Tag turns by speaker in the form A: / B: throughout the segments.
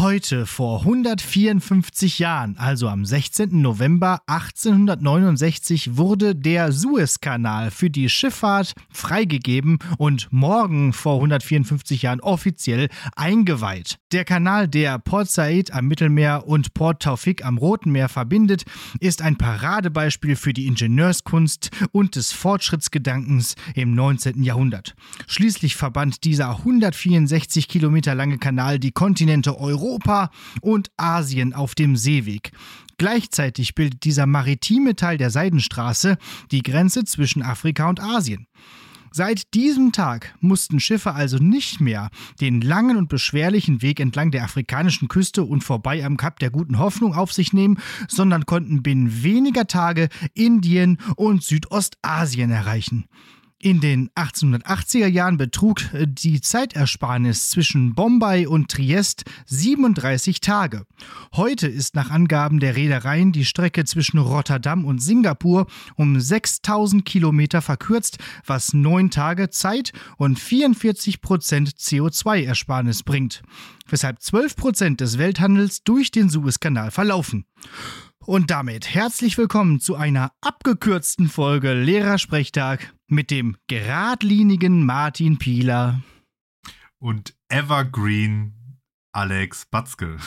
A: Heute vor 154 Jahren, also am 16. November 1869, wurde der Suezkanal für die Schifffahrt freigegeben und morgen vor 154 Jahren offiziell eingeweiht. Der Kanal, der Port Said am Mittelmeer und Port Taufik am Roten Meer verbindet, ist ein Paradebeispiel für die Ingenieurskunst und des Fortschrittsgedankens im 19. Jahrhundert. Schließlich verband dieser 164 Kilometer lange Kanal die Kontinente Europa und Asien auf dem Seeweg. Gleichzeitig bildet dieser maritime Teil der Seidenstraße die Grenze zwischen Afrika und Asien. Seit diesem Tag mussten Schiffe also nicht mehr den langen und beschwerlichen Weg entlang der afrikanischen Küste und vorbei am Kap der guten Hoffnung auf sich nehmen, sondern konnten binnen weniger Tage Indien und Südostasien erreichen. In den 1880er Jahren betrug äh, die Zeitersparnis zwischen Bombay und Triest 37 Tage. Heute ist nach Angaben der Reedereien die Strecke zwischen Rotterdam und Singapur um 6000 Kilometer verkürzt, was neun Tage Zeit und 44 Prozent CO2-Ersparnis bringt, weshalb 12 Prozent des Welthandels durch den Suezkanal verlaufen. Und damit herzlich willkommen zu einer abgekürzten Folge Lehrersprechtag mit dem geradlinigen Martin Pieler
B: und Evergreen Alex Batzke.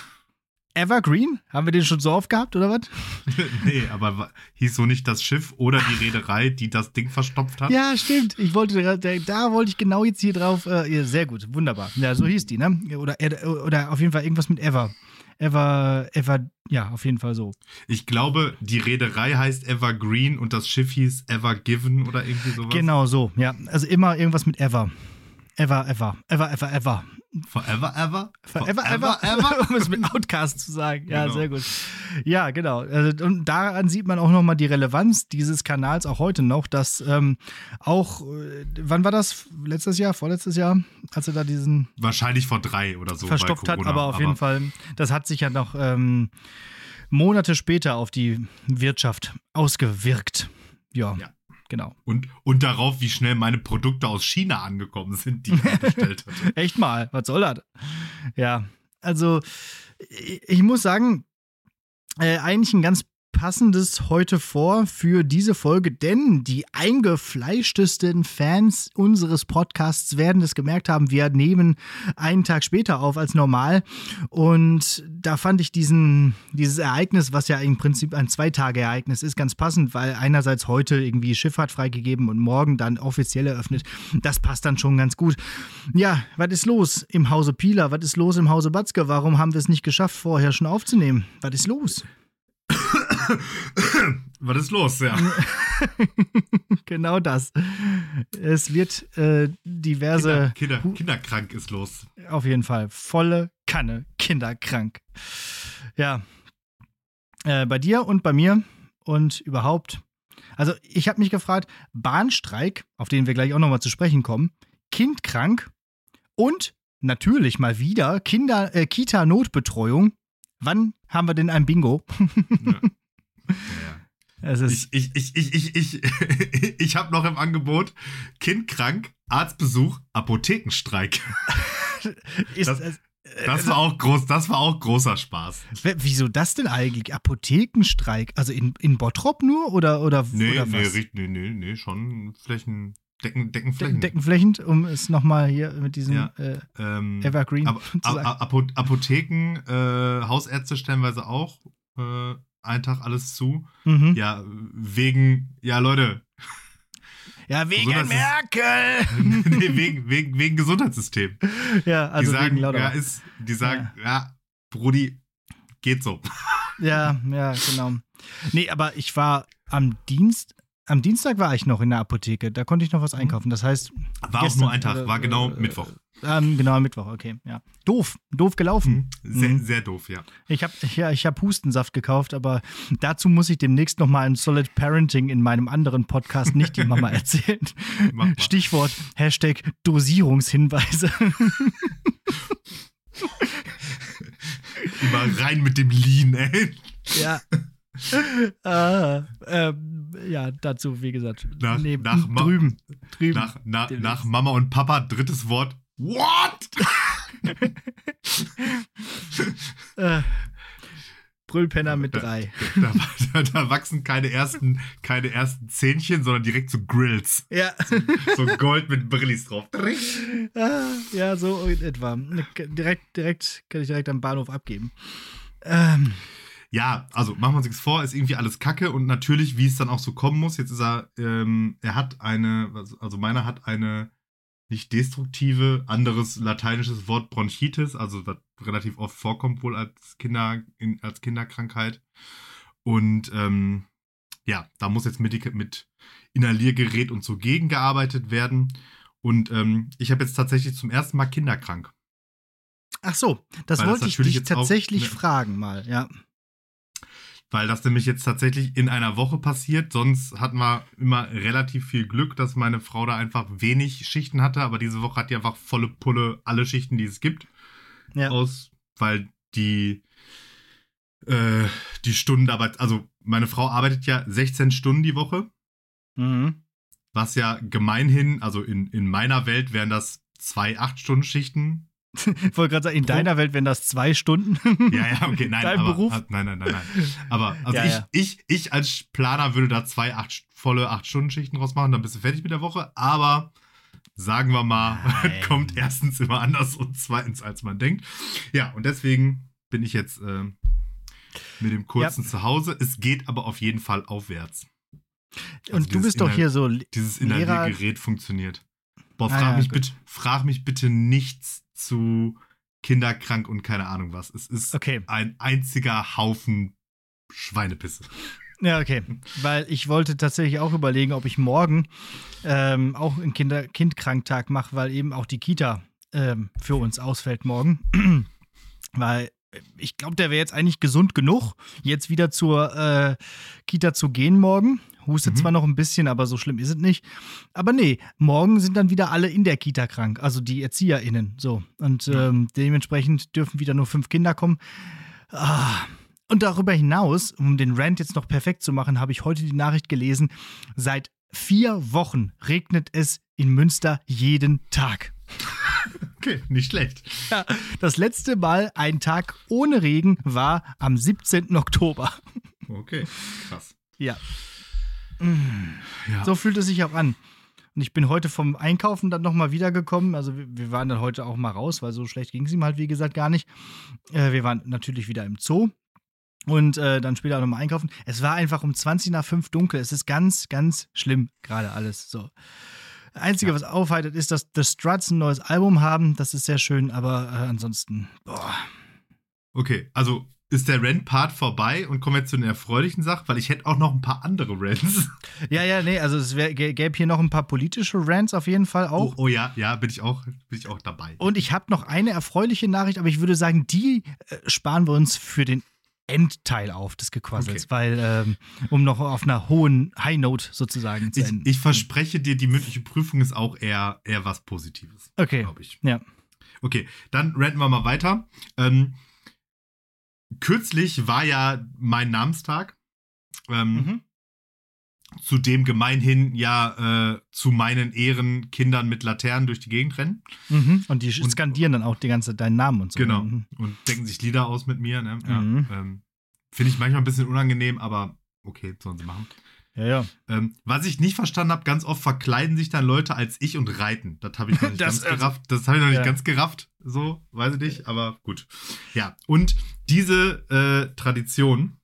A: Evergreen? Haben wir den schon so oft gehabt, oder was?
B: nee, aber hieß so nicht das Schiff oder die Reederei, die das Ding verstopft hat?
A: Ja, stimmt. Ich wollte, da wollte ich genau jetzt hier drauf. Äh, sehr gut, wunderbar. Ja, so hieß die, ne? Oder, oder auf jeden Fall irgendwas mit Ever. Ever, Ever, ja, auf jeden Fall so.
B: Ich glaube, die Reederei heißt Evergreen und das Schiff hieß Ever Given oder irgendwie sowas.
A: Genau so, ja. Also immer irgendwas mit Ever. Ever, ever, ever, ever, ever.
B: Forever, ever?
A: Forever, ever, ever? um es mit Outcast zu sagen. Ja, genau. sehr gut. Ja, genau. Also, und daran sieht man auch nochmal die Relevanz dieses Kanals auch heute noch, dass ähm, auch, äh, wann war das? Letztes Jahr, vorletztes Jahr, als er da diesen.
B: Wahrscheinlich vor drei oder so.
A: Verstopft hat, aber auf aber jeden Fall, das hat sich ja noch ähm, Monate später auf die Wirtschaft ausgewirkt. ja. ja genau.
B: Und, und darauf, wie schnell meine Produkte aus China angekommen sind, die ich bestellt hatte.
A: Echt mal, was soll das? Ja, also ich muss sagen, äh, eigentlich ein ganz passendes heute vor für diese Folge, denn die eingefleischtesten Fans unseres Podcasts werden es gemerkt haben, wir nehmen einen Tag später auf als normal und da fand ich diesen, dieses Ereignis, was ja im Prinzip ein Zwei-Tage-Ereignis ist, ganz passend, weil einerseits heute irgendwie Schifffahrt freigegeben und morgen dann offiziell eröffnet. Das passt dann schon ganz gut. Ja, was ist los im Hause Pieler? Was ist los im Hause Batzke? Warum haben wir es nicht geschafft, vorher schon aufzunehmen? Was ist los?
B: Was ist los, ja?
A: genau das. Es wird äh, diverse.
B: Kinder, Kinder, kinderkrank ist los.
A: Auf jeden Fall. Volle Kanne. Kinderkrank. Ja. Äh, bei dir und bei mir und überhaupt. Also, ich habe mich gefragt: Bahnstreik, auf den wir gleich auch nochmal zu sprechen kommen, kindkrank und natürlich mal wieder Kinder, äh, Kita-Notbetreuung. Wann haben wir denn ein Bingo? ja.
B: Ja. ich ich, ich, ich, ich, ich, ich habe noch im Angebot Kind krank, Arztbesuch, Apothekenstreik. Ist, das, äh, das war auch groß, das war auch großer Spaß.
A: Wieso das denn eigentlich? Apothekenstreik? Also in, in Bottrop nur oder, oder,
B: nee,
A: oder
B: nee, was? Nee, nee, nee, schon Flächen, Decken, Deckenflächen.
A: Deckenflächend, um es nochmal hier mit diesem ja, äh, ähm, Evergreen
B: Ap zu sagen. Apotheken, äh, Hausärzte stellenweise auch. Äh, einen Tag alles zu. Mhm. Ja, wegen, ja, Leute.
A: Ja, wegen Merkel!
B: nee, wegen, wegen, wegen Gesundheitssystem.
A: Ja, also
B: die sagen,
A: wegen.
B: Ja, ist, die sagen, ja. ja, Brudi, geht so.
A: Ja, ja, genau. Nee, aber ich war am Dienst, am Dienstag war ich noch in der Apotheke, da konnte ich noch was mhm. einkaufen. Das heißt.
B: War gestern, auch nur ein Tag, war genau äh, Mittwoch.
A: Ähm, genau, Mittwoch, okay, ja. Doof, doof gelaufen.
B: Mhm. Sehr, mhm. sehr doof, ja.
A: Ich habe ja, ich hab Hustensaft gekauft, aber dazu muss ich demnächst nochmal ein Solid Parenting in meinem anderen Podcast nicht die Mama erzählen. Stichwort Hashtag Dosierungshinweise.
B: Immer rein mit dem Lean, ey.
A: Ja. ah, ähm, ja, dazu, wie gesagt,
B: nach, neben, nach drüben. drüben nach, na, nach Mama und Papa, drittes Wort. What?
A: Brüllpenner mit drei.
B: Da, da, da, wachsen keine ersten, keine ersten Zähnchen, sondern direkt so Grills.
A: Ja.
B: So, so Gold mit Brillis drauf.
A: Ah, ja, so in etwa. Direkt, direkt, kann ich direkt am Bahnhof abgeben. Ähm.
B: Ja, also machen wir uns nichts vor, ist irgendwie alles Kacke und natürlich, wie es dann auch so kommen muss. Jetzt ist er, ähm, er hat eine, also meiner hat eine nicht destruktive, anderes lateinisches Wort Bronchitis, also was relativ oft vorkommt wohl als Kinder, in, als Kinderkrankheit. Und ähm, ja, da muss jetzt mit, mit Inhaliergerät und so gegengearbeitet werden. Und ähm, ich habe jetzt tatsächlich zum ersten Mal kinderkrank.
A: Ach so, das Weil wollte das ich dich tatsächlich ne, fragen mal, ja
B: weil das nämlich jetzt tatsächlich in einer Woche passiert. Sonst hatten wir immer relativ viel Glück, dass meine Frau da einfach wenig Schichten hatte, aber diese Woche hat die einfach volle Pulle alle Schichten, die es gibt. Ja. Aus, weil die äh, die Stunden dabei, also meine Frau arbeitet ja 16 Stunden die Woche. Mhm. Was ja gemeinhin, also in, in meiner Welt wären das zwei 8-Stunden-Schichten
A: ich wollte gerade sagen, in deiner Welt wären das zwei Stunden.
B: Ja, ja, okay, nein, Dein aber, Beruf? nein, nein, nein, nein. Aber also ja, ich, ja. ich, ich als Planer würde da zwei acht, volle acht Stunden Schichten draus machen, dann bist du fertig mit der Woche. Aber sagen wir mal, kommt erstens immer anders und zweitens als man denkt. Ja, und deswegen bin ich jetzt äh, mit dem kurzen ja. zu Hause. Es geht aber auf jeden Fall aufwärts.
A: Also und du bist doch hier so
B: dieses Inhaliergerät funktioniert. Boah, frag, ah, mich bitte, frag mich bitte nichts zu kinderkrank und keine Ahnung was. Es ist okay. ein einziger Haufen Schweinepisse.
A: Ja, okay. Weil ich wollte tatsächlich auch überlegen, ob ich morgen ähm, auch einen Kinder Kindkranktag mache, weil eben auch die Kita ähm, für uns ausfällt morgen. weil ich glaube, der wäre jetzt eigentlich gesund genug, jetzt wieder zur äh, Kita zu gehen morgen. Hustet mhm. zwar noch ein bisschen, aber so schlimm ist es nicht. Aber nee, morgen sind dann wieder alle in der Kita krank, also die ErzieherInnen. So. Und ähm, dementsprechend dürfen wieder nur fünf Kinder kommen. Ah. Und darüber hinaus, um den Rant jetzt noch perfekt zu machen, habe ich heute die Nachricht gelesen: seit vier Wochen regnet es in Münster jeden Tag.
B: Okay, nicht schlecht.
A: Ja, das letzte Mal ein Tag ohne Regen war am 17. Oktober.
B: Okay, krass.
A: Ja. Ja. So fühlt es sich auch an. Und ich bin heute vom Einkaufen dann nochmal wiedergekommen. Also wir waren dann heute auch mal raus, weil so schlecht ging es ihm halt, wie gesagt, gar nicht. Äh, wir waren natürlich wieder im Zoo. Und äh, dann später auch nochmal einkaufen. Es war einfach um 20 nach 5 dunkel. Es ist ganz, ganz schlimm gerade alles. So. Einzige, ja. was aufheitert, ist, dass The Struts ein neues Album haben. Das ist sehr schön, aber äh, ansonsten, boah.
B: Okay, also ist der Rant-Part vorbei und kommen wir zu den erfreulichen Sachen, weil ich hätte auch noch ein paar andere Rants.
A: Ja, ja, nee, also es gäbe hier noch ein paar politische Rants auf jeden Fall auch.
B: Oh, oh ja, ja, bin ich auch, bin ich auch dabei.
A: Und ich habe noch eine erfreuliche Nachricht, aber ich würde sagen, die äh, sparen wir uns für den Endteil auf des Gequassels, okay. weil ähm, um noch auf einer hohen High Note sozusagen zu
B: ich, enden. Ich verspreche dir, die mündliche Prüfung ist auch eher, eher was Positives.
A: Okay. Glaube ich. Ja.
B: Okay, dann ranten wir mal weiter. Ähm, kürzlich war ja mein Namenstag. Ähm, mhm. Zu dem gemeinhin ja äh, zu meinen Ehren Kindern mit Laternen durch die Gegend rennen.
A: Mhm. Und die und, skandieren dann auch die ganze deinen Namen und so.
B: Genau. Mhm. Und denken sich Lieder aus mit mir. Ne? Ja, mhm. ähm, Finde ich manchmal ein bisschen unangenehm, aber okay, sollen sie machen.
A: Ja, ja.
B: Ähm, was ich nicht verstanden habe, ganz oft verkleiden sich dann Leute als ich und reiten. Das habe ich noch nicht das, ganz gerafft. Das habe ich noch nicht ja. ganz gerafft. So, weiß ich nicht, aber gut. Ja, und diese äh, Tradition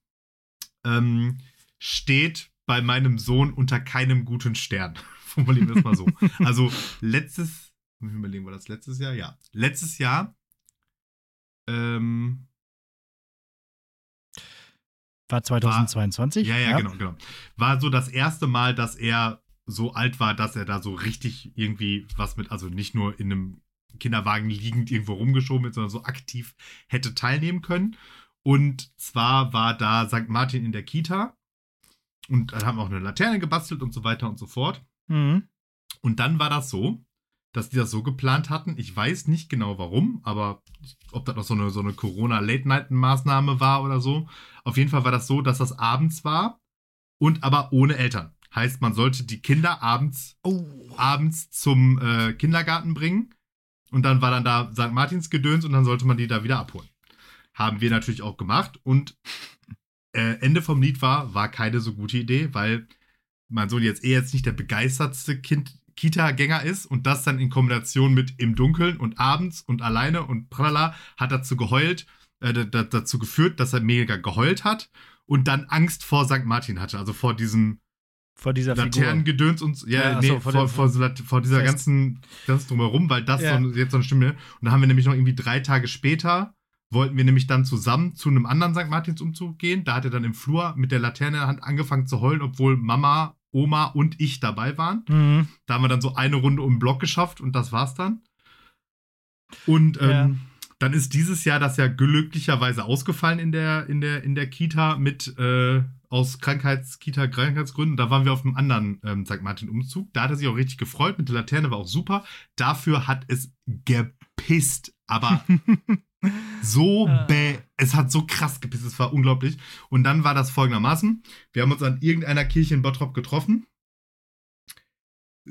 B: ähm, steht bei meinem Sohn unter keinem guten Stern. Formulieren wir es mal so. also letztes, muss ich überlegen, war das letztes Jahr? Ja. Letztes Jahr ähm,
A: war 2022?
B: War, ja, ja, ja, genau, genau. War so das erste Mal, dass er so alt war, dass er da so richtig irgendwie was mit, also nicht nur in einem Kinderwagen liegend irgendwo rumgeschoben ist, sondern so aktiv hätte teilnehmen können. Und zwar war da St. Martin in der Kita und dann haben wir auch eine Laterne gebastelt und so weiter und so fort. Mhm. Und dann war das so, dass die das so geplant hatten. Ich weiß nicht genau warum, aber ob das noch so eine, so eine Corona-Late-Night-Maßnahme war oder so. Auf jeden Fall war das so, dass das abends war und aber ohne Eltern. Heißt, man sollte die Kinder abends, oh. abends zum äh, Kindergarten bringen und dann war dann da St. Martins Gedöns und dann sollte man die da wieder abholen. Haben wir natürlich auch gemacht und äh, Ende vom Lied war, war keine so gute Idee, weil mein Sohn jetzt eh jetzt nicht der begeistertste Kind Kita-Gänger ist und das dann in Kombination mit im Dunkeln und abends und alleine und pralala hat dazu geheult, äh, dazu geführt, dass er mega geheult hat und dann Angst vor St. Martin hatte, also vor diesem
A: vor dieser
B: Laternengedöns und ja, ja nee, so, vor, vor, vor, so, vor, dieser ganzen ganz drumherum, weil das ja. so, jetzt so eine Stimme. Und da haben wir nämlich noch irgendwie drei Tage später wollten wir nämlich dann zusammen zu einem anderen St. Martins Umzug gehen. Da hat er dann im Flur mit der Laterne in der Hand angefangen zu heulen, obwohl Mama, Oma und ich dabei waren. Mhm. Da haben wir dann so eine Runde um den Block geschafft und das war's dann. Und ähm, ja. dann ist dieses Jahr das ja glücklicherweise ausgefallen in der, in der, in der Kita mit äh, aus Krankheits-Kita, Krankheitsgründen. Da waren wir auf einem anderen ähm, St. Martin-Umzug. Da hat er sich auch richtig gefreut. Mit der Laterne war auch super. Dafür hat es gepisst. Aber so ah. bäh. Es hat so krass gepisst. Es war unglaublich. Und dann war das folgendermaßen. Wir haben uns an irgendeiner Kirche in Bottrop getroffen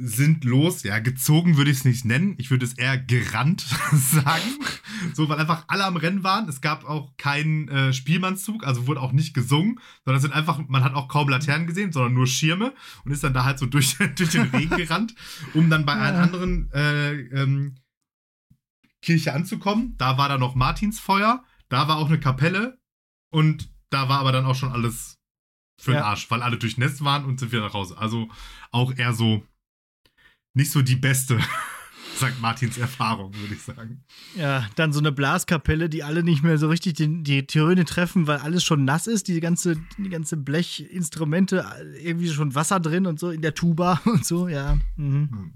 B: sind los, ja, gezogen würde ich es nicht nennen. Ich würde es eher gerannt sagen. So, weil einfach alle am Rennen waren. Es gab auch keinen äh, Spielmannszug, also wurde auch nicht gesungen, sondern es sind einfach, man hat auch kaum Laternen gesehen, sondern nur Schirme und ist dann da halt so durch, durch den Regen gerannt, um dann bei ja. einer anderen äh, ähm, Kirche anzukommen. Da war dann noch Martinsfeuer, da war auch eine Kapelle und da war aber dann auch schon alles für den ja. Arsch, weil alle durchnässt waren und sind wieder nach Hause. Also auch eher so nicht so die beste St. Martins Erfahrung, würde ich sagen.
A: Ja, dann so eine Blaskapelle, die alle nicht mehr so richtig die, die Töne treffen, weil alles schon nass ist, die ganze, die ganze Blechinstrumente, irgendwie schon Wasser drin und so in der Tuba und so, ja. Mhm. Hm.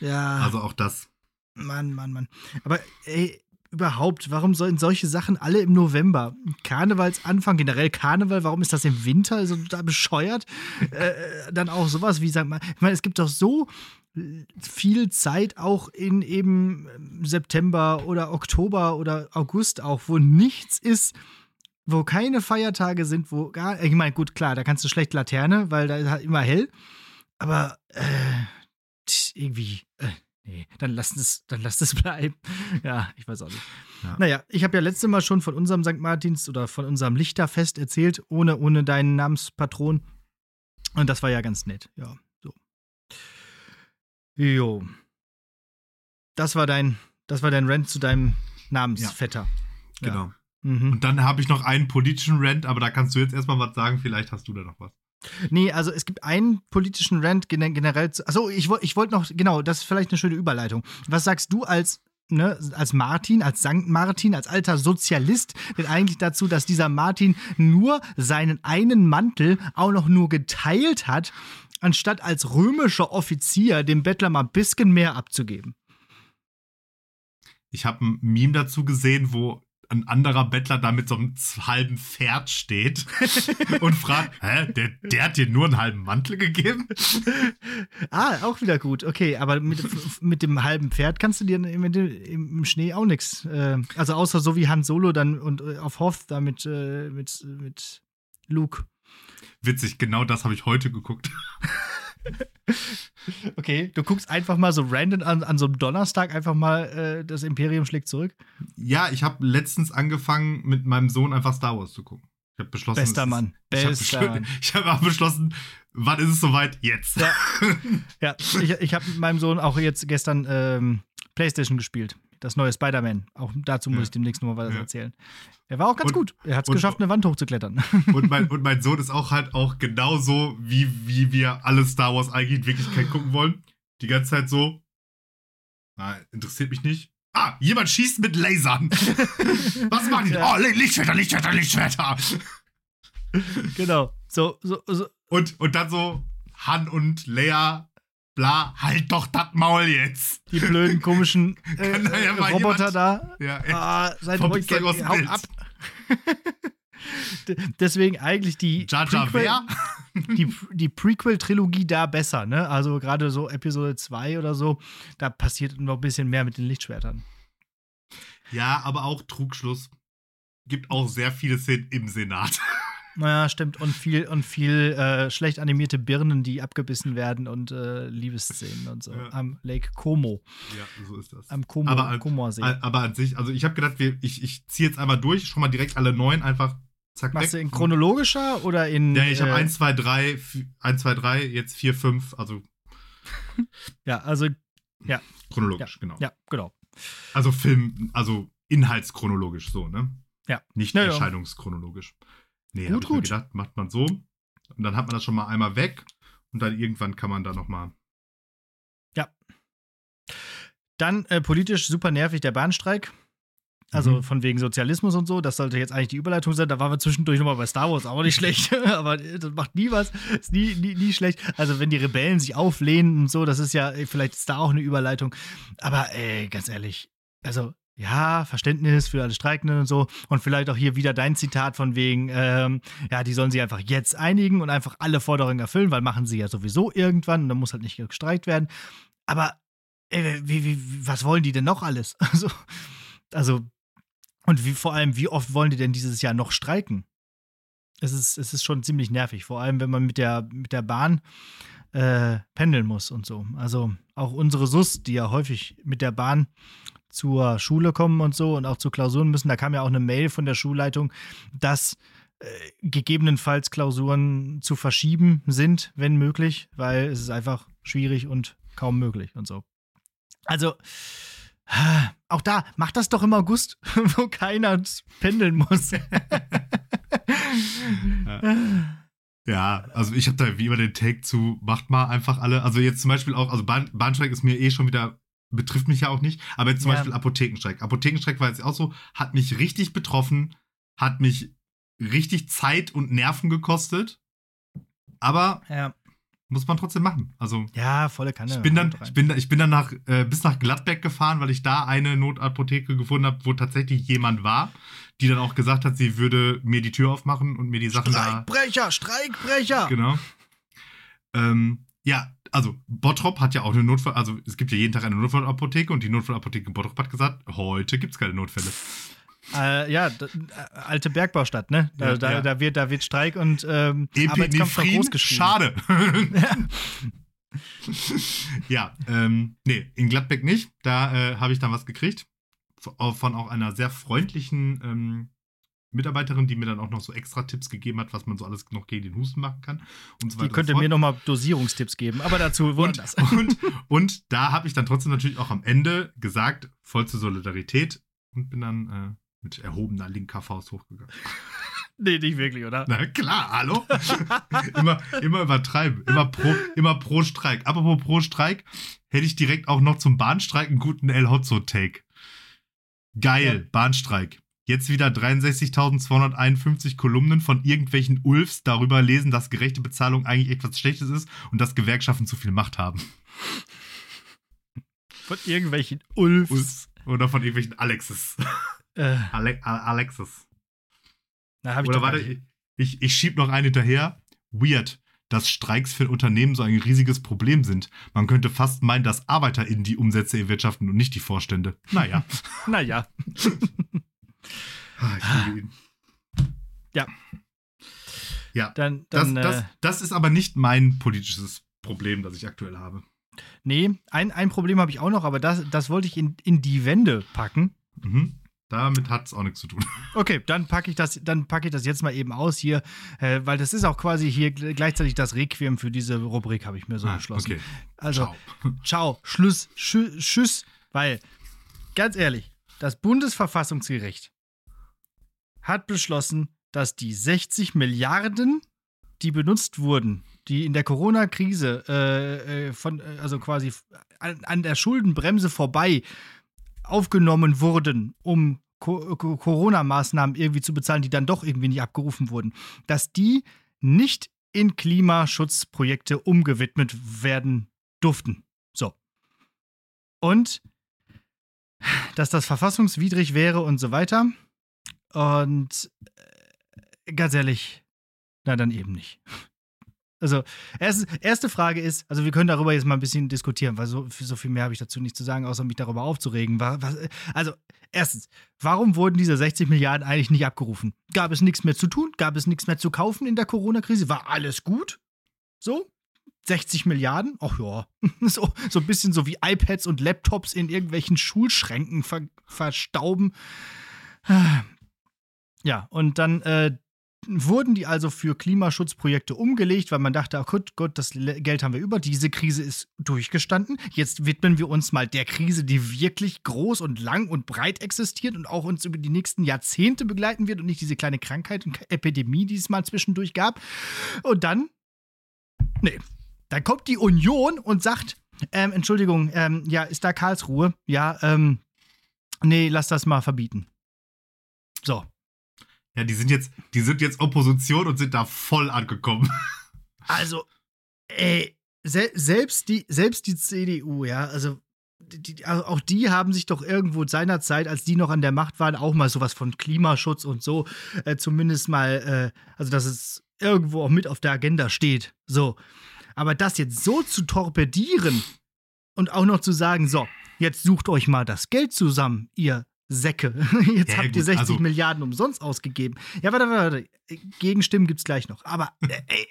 B: Ja. Also auch das.
A: Mann, Mann, Mann. Aber ey, überhaupt, warum sollen solche Sachen alle im November? Karnevalsanfang, generell Karneval, warum ist das im Winter so da bescheuert? äh, äh dann auch sowas wie, sag mal, ich meine, es gibt doch so viel Zeit auch in eben September oder Oktober oder August auch, wo nichts ist, wo keine Feiertage sind, wo gar, ich meine, gut, klar, da kannst du schlecht Laterne, weil da ist halt immer hell, aber äh, irgendwie, äh, nee, dann lass es, dann lass es bleiben. Ja, ich weiß auch nicht. Ja. Naja, ich habe ja letztes Mal schon von unserem St. Martins oder von unserem Lichterfest erzählt, ohne, ohne deinen Namenspatron. Und das war ja ganz nett, ja. Jo. Das war dein, das war dein Rant zu deinem Namensvetter.
B: Ja, genau. Mhm. Und dann habe ich noch einen politischen Rant, aber da kannst du jetzt erstmal was sagen, vielleicht hast du da noch was.
A: Nee, also es gibt einen politischen Rant generell. Achso, ich, ich wollte noch, genau, das ist vielleicht eine schöne Überleitung. Was sagst du als, ne, als Martin, als Sankt Martin, als alter Sozialist, denn eigentlich dazu, dass dieser Martin nur seinen einen Mantel auch noch nur geteilt hat anstatt als römischer Offizier dem Bettler mal ein bisschen mehr abzugeben.
B: Ich habe ein Meme dazu gesehen, wo ein anderer Bettler da mit so einem halben Pferd steht und fragt, hä, der, der hat dir nur einen halben Mantel gegeben?
A: ah, auch wieder gut. Okay, aber mit, mit dem halben Pferd kannst du dir im Schnee auch nichts. Äh, also außer so wie Han Solo dann und äh, auf Hoth da mit, äh, mit, mit Luke.
B: Witzig, genau das habe ich heute geguckt.
A: Okay, du guckst einfach mal so random an, an so einem Donnerstag einfach mal äh, das Imperium schlägt zurück.
B: Ja, ich habe letztens angefangen mit meinem Sohn einfach Star Wars zu gucken. Ich habe beschlossen.
A: Bester Mann.
B: Ist, ich habe hab auch beschlossen, wann ist es soweit? Jetzt.
A: Ja, ja ich, ich habe mit meinem Sohn auch jetzt gestern ähm, PlayStation gespielt das neue Spider-Man. Auch dazu muss ja. ich demnächst noch mal was ja. erzählen. Er war auch ganz und, gut. Er hat es geschafft, eine Wand hochzuklettern.
B: Und mein, und mein Sohn ist auch halt auch genauso, wie, wie wir alle Star Wars eigentlich in Wirklichkeit gucken wollen. Die ganze Zeit so. Na, interessiert mich nicht. Ah, jemand schießt mit Lasern. was machen die? Ja. Oh, Lichtschwerter, Lichtschwerter, Lichtschwerter.
A: Genau. So, so, so.
B: Und, und dann so Han und Leia bla, halt doch das Maul jetzt.
A: Die blöden, komischen äh, ja Roboter jemand, da. Ja, ah, seid ruhig, hau ab. Deswegen eigentlich die
B: Jar Jar Prequel,
A: die, die Prequel-Trilogie da besser, ne? Also gerade so Episode 2 oder so, da passiert noch ein bisschen mehr mit den Lichtschwertern.
B: Ja, aber auch Trugschluss. Gibt auch sehr viele Szenen im Senat.
A: Naja, stimmt. Und viel, und viel äh, schlecht animierte Birnen, die abgebissen werden und äh, Liebesszenen und so. Ja. Am Lake Como.
B: Ja, so ist das.
A: Am Como,
B: aber,
A: Como See.
B: Aber an sich, also ich habe gedacht, wir, ich, ich ziehe jetzt einmal durch, schon mal direkt alle neun einfach
A: Zack, Machst weg. du in chronologischer oder in.
B: Ja, ich habe 1, 2, 3, 1, 2, 3, jetzt 4, 5, also.
A: ja, also. Ja.
B: Chronologisch,
A: ja,
B: genau.
A: Ja, genau.
B: Also Film, also inhaltschronologisch so, ne?
A: Ja.
B: Nicht ja, erscheinungschronologisch. Nee, gut, gut. gedacht, macht man so. Und dann hat man das schon mal einmal weg und dann irgendwann kann man da nochmal.
A: Ja. Dann äh, politisch super nervig der Bahnstreik. Also mhm. von wegen Sozialismus und so, das sollte jetzt eigentlich die Überleitung sein. Da waren wir zwischendurch nochmal bei Star Wars, auch nicht schlecht. Aber das macht nie was, ist nie, nie, nie schlecht. Also wenn die Rebellen sich auflehnen und so, das ist ja, vielleicht ist da auch eine Überleitung. Aber ey, ganz ehrlich, also ja, Verständnis für alle Streikenden und so. Und vielleicht auch hier wieder dein Zitat von wegen, ähm, ja, die sollen sich einfach jetzt einigen und einfach alle Forderungen erfüllen, weil machen sie ja sowieso irgendwann und dann muss halt nicht gestreikt werden. Aber ey, wie, wie, was wollen die denn noch alles? Also, also und wie vor allem, wie oft wollen die denn dieses Jahr noch streiken? Es ist, es ist schon ziemlich nervig, vor allem wenn man mit der, mit der Bahn äh, pendeln muss und so. Also auch unsere SUS, die ja häufig mit der Bahn zur Schule kommen und so und auch zu Klausuren müssen, da kam ja auch eine Mail von der Schulleitung, dass äh, gegebenenfalls Klausuren zu verschieben sind, wenn möglich, weil es ist einfach schwierig und kaum möglich und so. Also, auch da, macht das doch im August, wo keiner pendeln muss.
B: ja. also ich habe da wie immer den Take zu, macht mal einfach alle. Also jetzt zum Beispiel auch, also Bahn, Bahnstreik ist mir eh schon wieder, betrifft mich ja auch nicht, aber jetzt zum ja. Beispiel Apothekenstreik. Apothekenstreik war jetzt auch so, hat mich richtig betroffen, hat mich richtig Zeit und Nerven gekostet. Aber
A: ja
B: muss man trotzdem machen. Also
A: ja, volle Kanne.
B: Ich bin dann, ich bin, ich bin dann nach, äh, bis nach Gladbeck gefahren, weil ich da eine Notapotheke gefunden habe, wo tatsächlich jemand war, die dann auch gesagt hat, sie würde mir die Tür aufmachen und mir die Sachen
A: Streikbrecher, da. Streikbrecher.
B: Genau. Ähm, ja, also Bottrop hat ja auch eine Notfall, also es gibt ja jeden Tag eine Notfallapotheke und die Notfallapotheke Bottrop hat gesagt, heute gibt es keine Notfälle.
A: Äh, ja, äh, alte Bergbaustadt, ne? Da, ja, da, ja. da, wird, da wird Streik und ähm, Arbeitskampf groß geschrieben.
B: Schade. ja, ähm, nee, in Gladbeck nicht. Da äh, habe ich dann was gekriegt. Von auch einer sehr freundlichen ähm, Mitarbeiterin, die mir dann auch noch so extra Tipps gegeben hat, was man so alles noch gegen den Husten machen kann. Und so
A: die könnte mir nochmal Dosierungstipps geben, aber dazu
B: woanders. Und, und, und da habe ich dann trotzdem natürlich auch am Ende gesagt, voll zur Solidarität und bin dann äh, mit erhobener linker Faust hochgegangen.
A: Nee, nicht wirklich, oder?
B: Na klar, hallo? immer, immer übertreiben. Immer pro, immer pro Streik. Apropos pro Streik, hätte ich direkt auch noch zum Bahnstreik einen guten El Hotzo-Take. Geil, ja. Bahnstreik. Jetzt wieder 63.251 Kolumnen von irgendwelchen Ulfs darüber lesen, dass gerechte Bezahlung eigentlich etwas Schlechtes ist und dass Gewerkschaften zu viel Macht haben.
A: Von irgendwelchen Ulfs. Ulfs.
B: Oder von irgendwelchen Alexes. Äh. Ale Alexis. Na, Oder warte, ich, ich, ich schieb noch einen hinterher. Weird, dass Streiks für Unternehmen so ein riesiges Problem sind. Man könnte fast meinen, dass ArbeiterInnen die Umsätze erwirtschaften und nicht die Vorstände. Naja.
A: naja.
B: ah, ihn.
A: Ja.
B: Ja, dann, dann, das, das, äh, das ist aber nicht mein politisches Problem, das ich aktuell habe.
A: Nee, ein, ein Problem habe ich auch noch, aber das, das wollte ich in, in die Wände packen.
B: Mhm. Damit hat es auch nichts zu tun.
A: Okay, dann packe ich das, dann packe ich das jetzt mal eben aus hier, äh, weil das ist auch quasi hier gleichzeitig das Requiem für diese Rubrik, habe ich mir so ah, beschlossen. Okay. Also, ciao. ciao, Schluss, tschüss, weil, ganz ehrlich, das Bundesverfassungsgericht hat beschlossen, dass die 60 Milliarden, die benutzt wurden, die in der Corona-Krise äh, äh von, äh, also quasi an, an der Schuldenbremse vorbei aufgenommen wurden, um Corona-Maßnahmen irgendwie zu bezahlen, die dann doch irgendwie nicht abgerufen wurden, dass die nicht in Klimaschutzprojekte umgewidmet werden durften. So. Und dass das verfassungswidrig wäre und so weiter. Und äh, ganz ehrlich, na dann eben nicht. Also, erste, erste Frage ist, also wir können darüber jetzt mal ein bisschen diskutieren, weil so, so viel mehr habe ich dazu nicht zu sagen, außer mich darüber aufzuregen. Was, also, erstens, warum wurden diese 60 Milliarden eigentlich nicht abgerufen? Gab es nichts mehr zu tun? Gab es nichts mehr zu kaufen in der Corona-Krise? War alles gut? So? 60 Milliarden? Ach ja. So, so ein bisschen so wie iPads und Laptops in irgendwelchen Schulschränken ver, verstauben. Ja, und dann äh, wurden die also für Klimaschutzprojekte umgelegt, weil man dachte, ach gut, Gott, das Geld haben wir über, diese Krise ist durchgestanden. Jetzt widmen wir uns mal der Krise, die wirklich groß und lang und breit existiert und auch uns über die nächsten Jahrzehnte begleiten wird und nicht diese kleine Krankheit und Epidemie, die es mal zwischendurch gab. Und dann, nee, dann kommt die Union und sagt, ähm, Entschuldigung, ähm, ja, ist da Karlsruhe? Ja, ähm, nee, lass das mal verbieten. So.
B: Ja, die sind jetzt, die sind jetzt Opposition und sind da voll angekommen.
A: Also, ey, se selbst die, selbst die CDU, ja, also, die, also auch die haben sich doch irgendwo seinerzeit, als die noch an der Macht waren, auch mal sowas von Klimaschutz und so, äh, zumindest mal, äh, also dass es irgendwo auch mit auf der Agenda steht. So. Aber das jetzt so zu torpedieren und auch noch zu sagen, so, jetzt sucht euch mal das Geld zusammen, ihr Säcke. Jetzt ja, habt gut, ihr 60 also, Milliarden umsonst ausgegeben. Ja, warte, warte, warte. Gegenstimmen gibt's gleich noch. Aber äh, ey,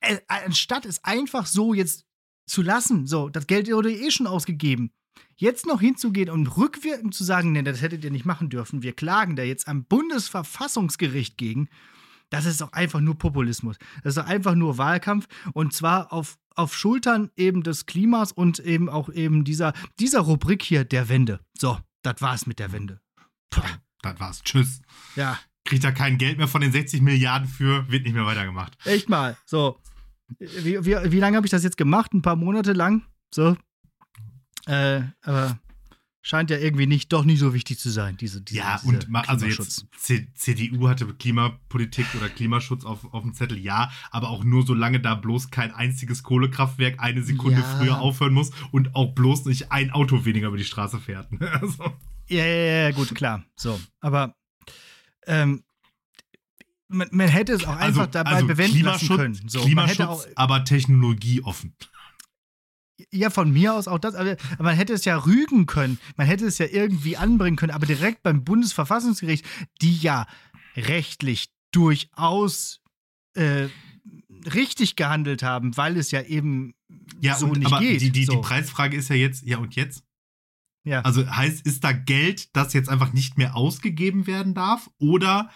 A: äh, anstatt es einfach so jetzt zu lassen, so, das Geld wurde eh schon ausgegeben. Jetzt noch hinzugehen und rückwirkend zu sagen, nee, das hättet ihr nicht machen dürfen, wir klagen da jetzt am Bundesverfassungsgericht gegen, das ist doch einfach nur Populismus. Das ist doch einfach nur Wahlkampf und zwar auf, auf Schultern eben des Klimas und eben auch eben dieser, dieser Rubrik hier der Wende. So, das war's mit der Wende.
B: Puh. Das war's. Tschüss.
A: Ja.
B: Kriegt da kein Geld mehr von den 60 Milliarden für, wird nicht mehr weitergemacht.
A: Echt mal. So. Wie, wie, wie lange habe ich das jetzt gemacht? Ein paar Monate lang? So. Äh, aber scheint ja irgendwie nicht, doch nicht so wichtig zu sein, diese, diese
B: Ja, diese und also jetzt C CDU hatte Klimapolitik oder Klimaschutz auf, auf dem Zettel, ja, aber auch nur solange da bloß kein einziges Kohlekraftwerk eine Sekunde ja. früher aufhören muss und auch bloß nicht ein Auto weniger über die Straße fährt. also.
A: ja, ja, ja, gut, klar. So, aber ähm, man, man, hätte es auch einfach also, dabei also bewenden lassen können.
B: So, Klimaschutz, aber technologieoffen.
A: Ja, von mir aus auch das, aber man hätte es ja rügen können, man hätte es ja irgendwie anbringen können, aber direkt beim Bundesverfassungsgericht, die ja rechtlich durchaus äh, richtig gehandelt haben, weil es ja eben
B: ja, so und, nicht aber geht. Die, die, so. die Preisfrage ist ja jetzt, ja und jetzt?
A: Ja.
B: Also heißt, ist da Geld, das jetzt einfach nicht mehr ausgegeben werden darf? Oder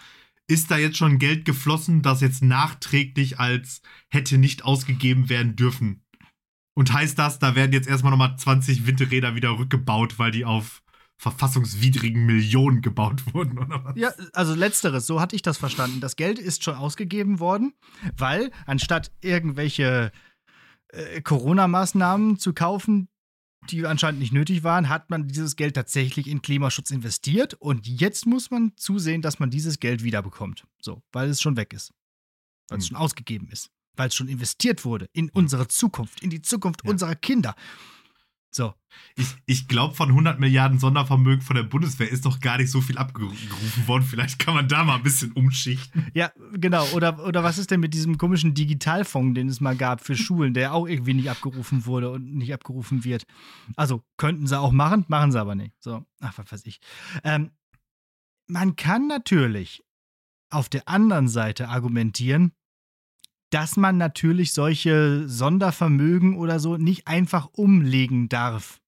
B: ist da jetzt schon Geld geflossen, das jetzt nachträglich als hätte nicht ausgegeben werden dürfen und heißt das, da werden jetzt erstmal nochmal 20 Windräder wieder rückgebaut, weil die auf verfassungswidrigen Millionen gebaut wurden, oder was?
A: Ja, also letzteres, so hatte ich das verstanden. Das Geld ist schon ausgegeben worden, weil anstatt irgendwelche äh, Corona-Maßnahmen zu kaufen, die anscheinend nicht nötig waren, hat man dieses Geld tatsächlich in Klimaschutz investiert und jetzt muss man zusehen, dass man dieses Geld wiederbekommt. So, weil es schon weg ist. Weil es hm. schon ausgegeben ist weil es schon investiert wurde in unsere Zukunft, in die Zukunft ja. unserer Kinder. So.
B: Ich, ich glaube, von 100 Milliarden Sondervermögen von der Bundeswehr ist noch gar nicht so viel abgerufen worden. Vielleicht kann man da mal ein bisschen umschichten.
A: Ja, genau. Oder, oder was ist denn mit diesem komischen Digitalfonds, den es mal gab für Schulen, der auch irgendwie nicht abgerufen wurde und nicht abgerufen wird? Also könnten sie auch machen, machen sie aber nicht. So, ach, was weiß ich. Ähm, man kann natürlich auf der anderen Seite argumentieren, dass man natürlich solche Sondervermögen oder so nicht einfach umlegen darf.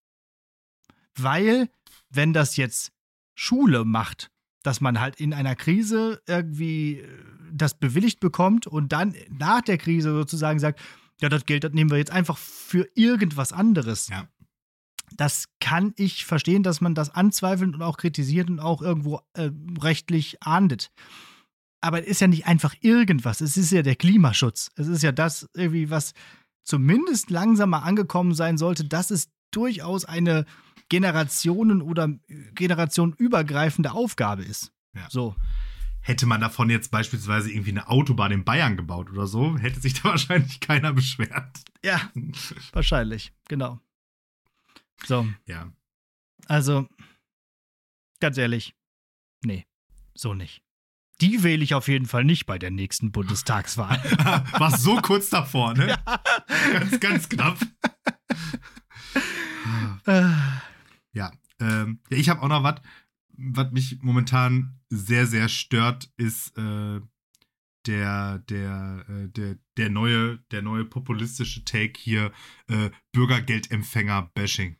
A: Weil, wenn das jetzt Schule macht, dass man halt in einer Krise irgendwie äh, das bewilligt bekommt und dann nach der Krise sozusagen sagt, ja, das Geld, das nehmen wir jetzt einfach für irgendwas anderes.
B: Ja.
A: Das kann ich verstehen, dass man das anzweifelt und auch kritisiert und auch irgendwo äh, rechtlich ahndet aber es ist ja nicht einfach irgendwas. Es ist ja der Klimaschutz. Es ist ja das irgendwie, was zumindest langsamer angekommen sein sollte, dass es durchaus eine Generationen- oder generationenübergreifende Aufgabe ist.
B: Ja.
A: So.
B: Hätte man davon jetzt beispielsweise irgendwie eine Autobahn in Bayern gebaut oder so, hätte sich da wahrscheinlich keiner beschwert.
A: Ja, wahrscheinlich, genau. So.
B: Ja.
A: Also, ganz ehrlich, nee, so nicht. Die wähle ich auf jeden Fall nicht bei der nächsten Bundestagswahl.
B: War so kurz davor, ne? Ja. Ganz, ganz knapp. ja, ähm, ja, ich habe auch noch was, was mich momentan sehr, sehr stört, ist äh, der, der, äh, der, der, neue, der neue populistische Take hier, äh, Bürgergeldempfänger-Bashing.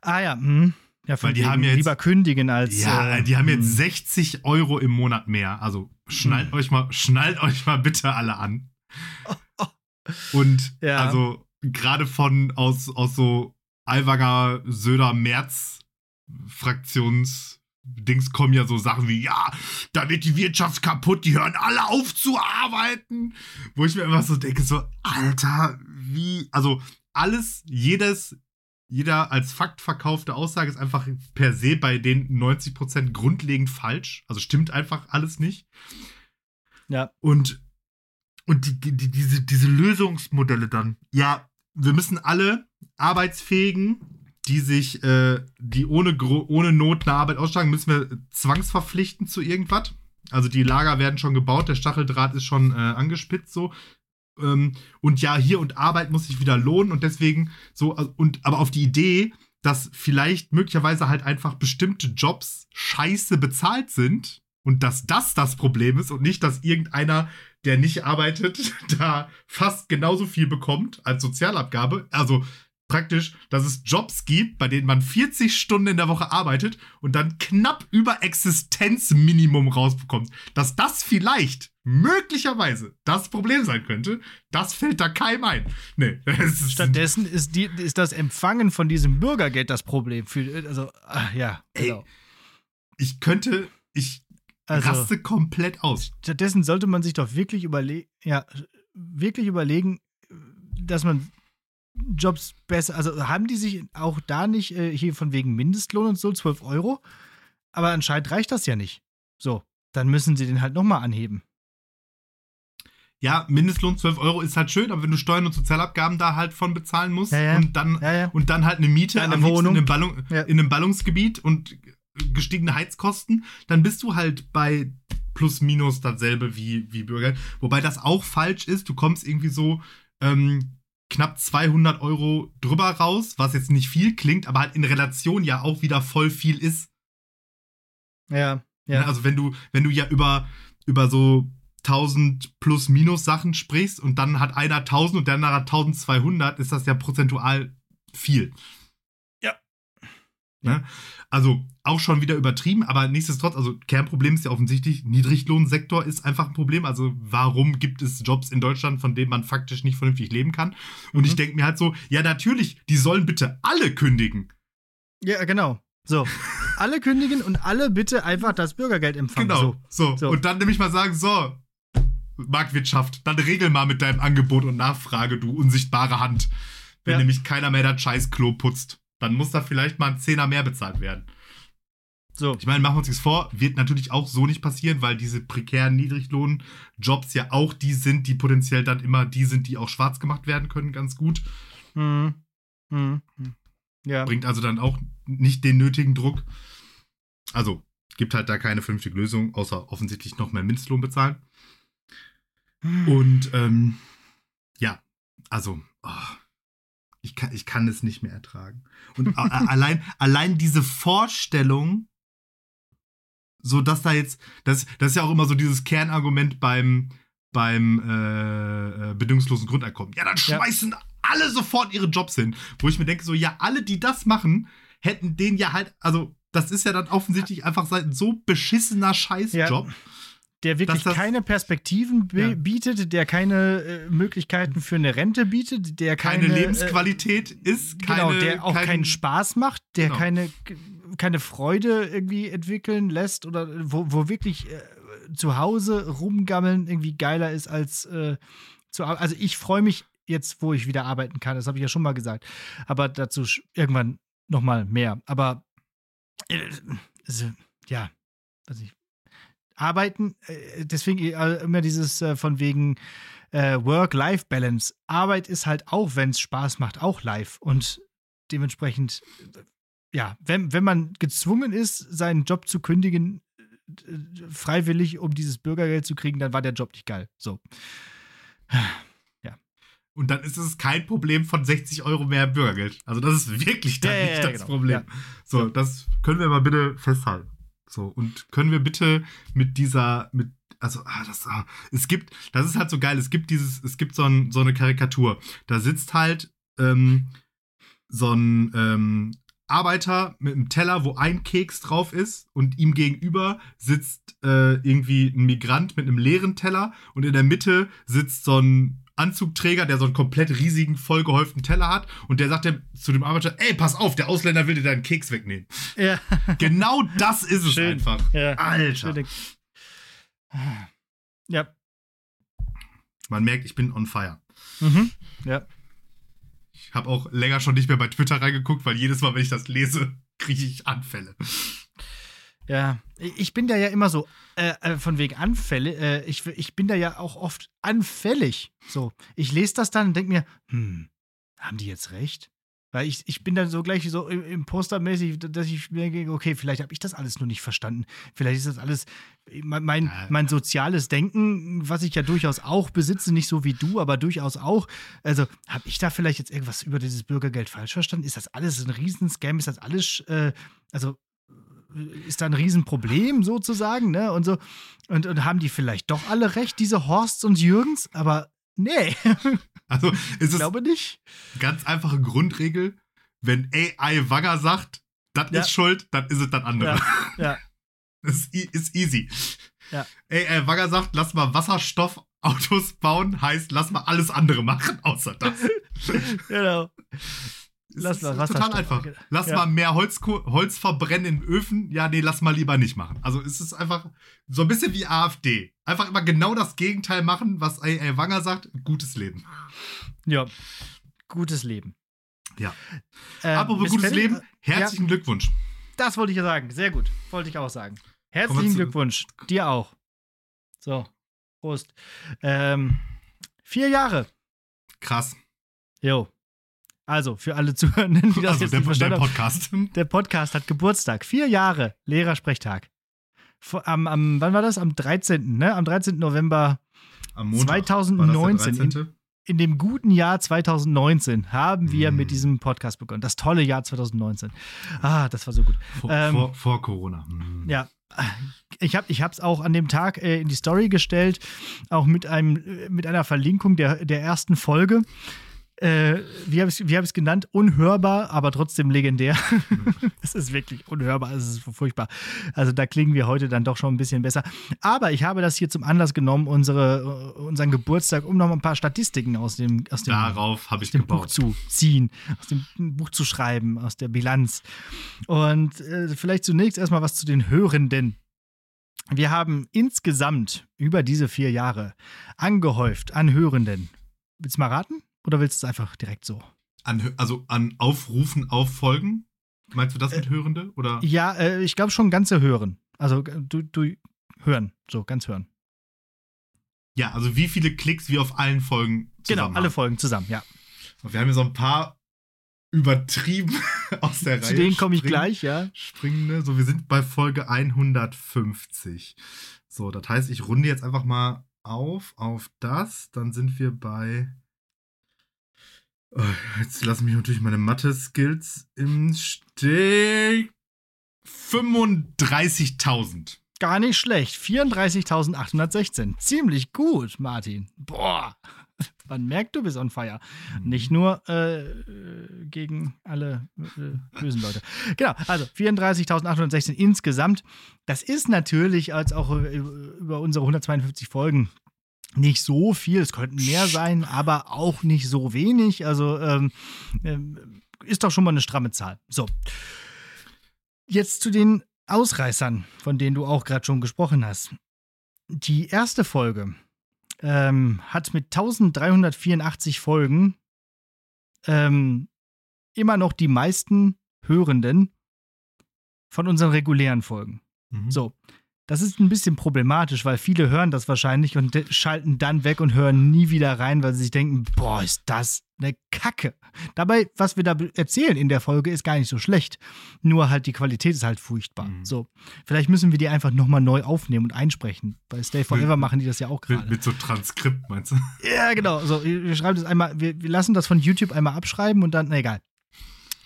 A: Ah ja, hm. Ja, weil die haben jetzt, lieber kündigen als.
B: Ja, äh, die haben jetzt 60 hm. Euro im Monat mehr. Also schnallt hm. euch mal, schnallt euch mal bitte alle an. Und ja. also gerade von aus, aus so Alwanger, Söder, Merz Fraktions Dings kommen ja so Sachen wie, ja, da wird die Wirtschaft kaputt, die hören alle auf zu arbeiten. Wo ich mir immer so denke, so, Alter, wie, also alles, jedes, jeder als Fakt verkaufte Aussage ist einfach per se bei den 90% grundlegend falsch. Also stimmt einfach alles nicht.
A: Ja.
B: Und, und die, die, diese, diese Lösungsmodelle dann. Ja, wir müssen alle Arbeitsfähigen, die sich, äh, die ohne, ohne Not eine Arbeit aussteigen, müssen wir zwangsverpflichten zu irgendwas. Also die Lager werden schon gebaut, der Stacheldraht ist schon äh, angespitzt so. Ähm, und ja, hier und Arbeit muss sich wieder lohnen und deswegen so, und aber auf die Idee, dass vielleicht möglicherweise halt einfach bestimmte Jobs scheiße bezahlt sind und dass das das Problem ist und nicht, dass irgendeiner, der nicht arbeitet, da fast genauso viel bekommt als Sozialabgabe. Also praktisch, dass es Jobs gibt, bei denen man 40 Stunden in der Woche arbeitet und dann knapp über Existenzminimum rausbekommt. Dass das vielleicht, möglicherweise, das Problem sein könnte, das fällt da keinem ein. Nee.
A: Stattdessen ist, die, ist das Empfangen von diesem Bürgergeld das Problem. Für, also, ach, ja,
B: genau. Ey, ich könnte, ich also, raste komplett aus.
A: Stattdessen sollte man sich doch wirklich überlegen, ja, wirklich überlegen, dass man Jobs besser, also haben die sich auch da nicht äh, hier von wegen Mindestlohn und so 12 Euro? Aber anscheinend reicht das ja nicht. So, dann müssen sie den halt nochmal anheben.
B: Ja, Mindestlohn 12 Euro ist halt schön, aber wenn du Steuern und Sozialabgaben da halt von bezahlen musst
A: ja, ja.
B: und dann
A: ja,
B: und dann halt eine Miete
A: eine Wohnung.
B: In, einem Ballung, in einem Ballungsgebiet und gestiegene Heizkosten, dann bist du halt bei plus minus dasselbe wie, wie Bürger. Wobei das auch falsch ist. Du kommst irgendwie so ähm, knapp 200 Euro drüber raus, was jetzt nicht viel klingt, aber halt in Relation ja auch wieder voll viel ist.
A: Ja, ja.
B: Also wenn du, wenn du ja über, über so 1000 plus minus Sachen sprichst und dann hat einer 1000 und der andere hat 1200, ist das ja prozentual viel. Ne? Also auch schon wieder übertrieben, aber nichtsdestotrotz, also Kernproblem ist ja offensichtlich, Niedriglohnsektor ist einfach ein Problem. Also warum gibt es Jobs in Deutschland, von denen man faktisch nicht vernünftig leben kann? Und mhm. ich denke mir halt so, ja natürlich, die sollen bitte alle kündigen.
A: Ja, genau. So, alle kündigen und alle bitte einfach das Bürgergeld empfangen.
B: Genau, so. so. Und dann nämlich mal sagen, so, Marktwirtschaft, dann regel mal mit deinem Angebot und Nachfrage, du unsichtbare Hand. Wenn ja. nämlich keiner mehr das Scheißklo putzt dann muss da vielleicht mal ein Zehner mehr bezahlt werden. So. Ich meine, machen wir uns nichts vor, wird natürlich auch so nicht passieren, weil diese prekären Niedriglohnjobs ja auch die sind, die potenziell dann immer die sind, die auch schwarz gemacht werden können, ganz gut.
A: Mhm. Mhm.
B: Ja. Bringt also dann auch nicht den nötigen Druck. Also, gibt halt da keine vernünftige Lösung, außer offensichtlich noch mehr Mindestlohn bezahlen. Und ähm, ja, also, oh, ich kann, ich kann es nicht mehr ertragen. Und allein, allein diese Vorstellung, so dass da jetzt, das, das ist ja auch immer so dieses Kernargument beim, beim äh, äh bedingungslosen Grundeinkommen. Ja, dann schmeißen ja. alle sofort ihre Jobs hin. Wo ich mir denke, so, ja, alle, die das machen, hätten den ja halt, also, das ist ja dann offensichtlich einfach ein so beschissener Scheißjob. Ja
A: der wirklich das, keine Perspektiven ja. bietet, der keine äh, Möglichkeiten für eine Rente bietet, der keine,
B: keine Lebensqualität äh, ist,
A: keine, genau, der auch kein, keinen Spaß macht, der genau. keine, keine Freude irgendwie entwickeln lässt oder wo, wo wirklich äh, zu Hause rumgammeln irgendwie geiler ist als äh, zu Also ich freue mich jetzt, wo ich wieder arbeiten kann, das habe ich ja schon mal gesagt, aber dazu irgendwann nochmal mehr. Aber also, ja, also ich arbeiten, äh, deswegen äh, immer dieses äh, von wegen Work-Life-Balance. Arbeit ist halt auch, wenn es Spaß macht, auch live. Und dementsprechend, ja, wenn, wenn man gezwungen ist, seinen Job zu kündigen, freiwillig, um dieses Bürgergeld zu kriegen, dann war der Job nicht geil. So. Ja.
B: Und dann ist es kein Problem von 60 Euro mehr Bürgergeld. Also das ist wirklich dann ja, nicht ja, das genau. Problem. So, das können wir mal bitte festhalten. So, und können wir bitte mit dieser, mit, also, ah, das, ah, es gibt, das ist halt so geil, es gibt dieses, es gibt so, ein, so eine Karikatur. Da sitzt halt ähm, so ein, ähm, Arbeiter mit einem Teller, wo ein Keks drauf ist und ihm gegenüber sitzt äh, irgendwie ein Migrant mit einem leeren Teller und in der Mitte sitzt so ein Anzugträger, der so einen komplett riesigen, vollgehäuften Teller hat und der sagt zu dem Arbeiter, ey, pass auf, der Ausländer will dir deinen Keks wegnehmen.
A: Ja.
B: Genau das ist es Schön. einfach.
A: Ja.
B: Alter.
A: Ja.
B: Man merkt, ich bin on fire.
A: Mhm. Ja.
B: Ich habe auch länger schon nicht mehr bei Twitter reingeguckt, weil jedes Mal, wenn ich das lese, kriege ich Anfälle.
A: Ja, ich bin da ja immer so, äh, äh, von wegen Anfälle, äh, ich, ich bin da ja auch oft anfällig. So, ich lese das dann und denke mir, hm, haben die jetzt recht? Weil ich, ich bin dann so gleich so impostermäßig, dass ich mir denke, okay, vielleicht habe ich das alles nur nicht verstanden. Vielleicht ist das alles mein, mein, mein, soziales Denken, was ich ja durchaus auch besitze, nicht so wie du, aber durchaus auch. Also habe ich da vielleicht jetzt irgendwas über dieses Bürgergeld falsch verstanden? Ist das alles ein Riesenscam? Ist das alles, äh, also ist da ein Riesenproblem sozusagen, ne? Und so. Und, und haben die vielleicht doch alle recht, diese Horsts und Jürgens? Aber nee.
B: Also ist
A: es glaube nicht.
B: Ganz einfache Grundregel, wenn AI Wagger sagt, das ja. ist schuld, dann ist es dann andere.
A: Ja. ja.
B: Das ist easy.
A: Ja.
B: AI Wagger sagt, lass mal Wasserstoffautos bauen, heißt, lass mal alles andere machen, außer das.
A: genau.
B: Lass mal Wasserstoff. Total einfach. Lass ja. mal mehr Holz, Holz verbrennen in Öfen. Ja, nee, lass mal lieber nicht machen. Also es ist einfach so ein bisschen wie AfD. Einfach immer genau das Gegenteil machen, was A.A. Wanger sagt. Gutes Leben.
A: Ja, gutes Leben.
B: Ja. Ähm, Apropos gutes Fälle, Leben, herzlichen ja, Glückwunsch.
A: Das wollte ich ja sagen. Sehr gut. Wollte ich auch sagen. Herzlichen Glückwunsch. Dir auch. So, Prost. Ähm, vier Jahre.
B: Krass.
A: Jo. Also, für alle Zuhörenden, die das also
B: jetzt der, nicht verstanden der Podcast.
A: haben. Der Podcast hat Geburtstag. Vier Jahre Lehrersprechtag. Am, am, wann war das? Am 13. Ne? Am 13. November am Montag 2019. In, in, dem guten Jahr 2019 haben wir mm. mit diesem Podcast begonnen. Das tolle Jahr 2019. Ah, das war so gut.
B: Vor, ähm, vor, vor Corona.
A: Mm. Ja. Ich habe es auch an dem Tag äh, in die Story gestellt, auch mit, einem, äh, mit einer Verlinkung der, der ersten Folge äh, wie habe ich es hab genannt? Unhörbar, aber trotzdem legendär. es ist wirklich unhörbar, es ist furchtbar. Also da klingen wir heute dann doch schon ein bisschen besser. Aber ich habe das hier zum Anlass genommen, unsere, unseren Geburtstag, um noch ein paar Statistiken aus dem, aus dem,
B: Darauf
A: aus
B: dem
A: Buch zu ziehen, aus dem Buch zu schreiben, aus der Bilanz. Und äh, vielleicht zunächst erstmal was zu den Hörenden. Wir haben insgesamt über diese vier Jahre angehäuft an Hörenden. Willst du mal raten? Oder willst du es einfach direkt so?
B: An, also an Aufrufen auffolgen? Meinst du das mit äh, Hörende? Oder?
A: Ja, äh, ich glaube schon ganze Hören. Also du, du hören, so ganz hören.
B: Ja, also wie viele Klicks wir auf allen Folgen
A: zusammen Genau, alle haben. Folgen zusammen, ja.
B: Und wir haben hier so ein paar übertrieben aus der
A: Zu
B: Reihe.
A: Zu denen komme ich gleich, ja.
B: Springende. So, wir sind bei Folge 150. So, das heißt, ich runde jetzt einfach mal auf auf das. Dann sind wir bei jetzt lassen mich natürlich meine Mathe-Skills im Stich. 35.000.
A: Gar nicht schlecht. 34.816. Ziemlich gut, Martin. Boah. Man merkt, du bist on fire. Mhm. Nicht nur äh, gegen alle äh, bösen Leute. Genau, also 34.816 insgesamt. Das ist natürlich als auch über unsere 152 Folgen nicht so viel, es könnten mehr sein, aber auch nicht so wenig. Also ähm, ähm, ist doch schon mal eine stramme Zahl. So. Jetzt zu den Ausreißern, von denen du auch gerade schon gesprochen hast. Die erste Folge ähm, hat mit 1384 Folgen ähm, immer noch die meisten Hörenden von unseren regulären Folgen. Mhm. So. Das ist ein bisschen problematisch, weil viele hören das wahrscheinlich und schalten dann weg und hören nie wieder rein, weil sie sich denken, boah, ist das eine Kacke. Dabei, was wir da erzählen in der Folge, ist gar nicht so schlecht. Nur halt die Qualität ist halt furchtbar. Mhm. So, vielleicht müssen wir die einfach nochmal neu aufnehmen und einsprechen. Bei Stay Forever machen die das ja auch gerade.
B: Mit, mit, so Transkript, meinst du?
A: Ja, genau. So, wir schreiben das einmal, wir, wir lassen das von YouTube einmal abschreiben und dann, na egal.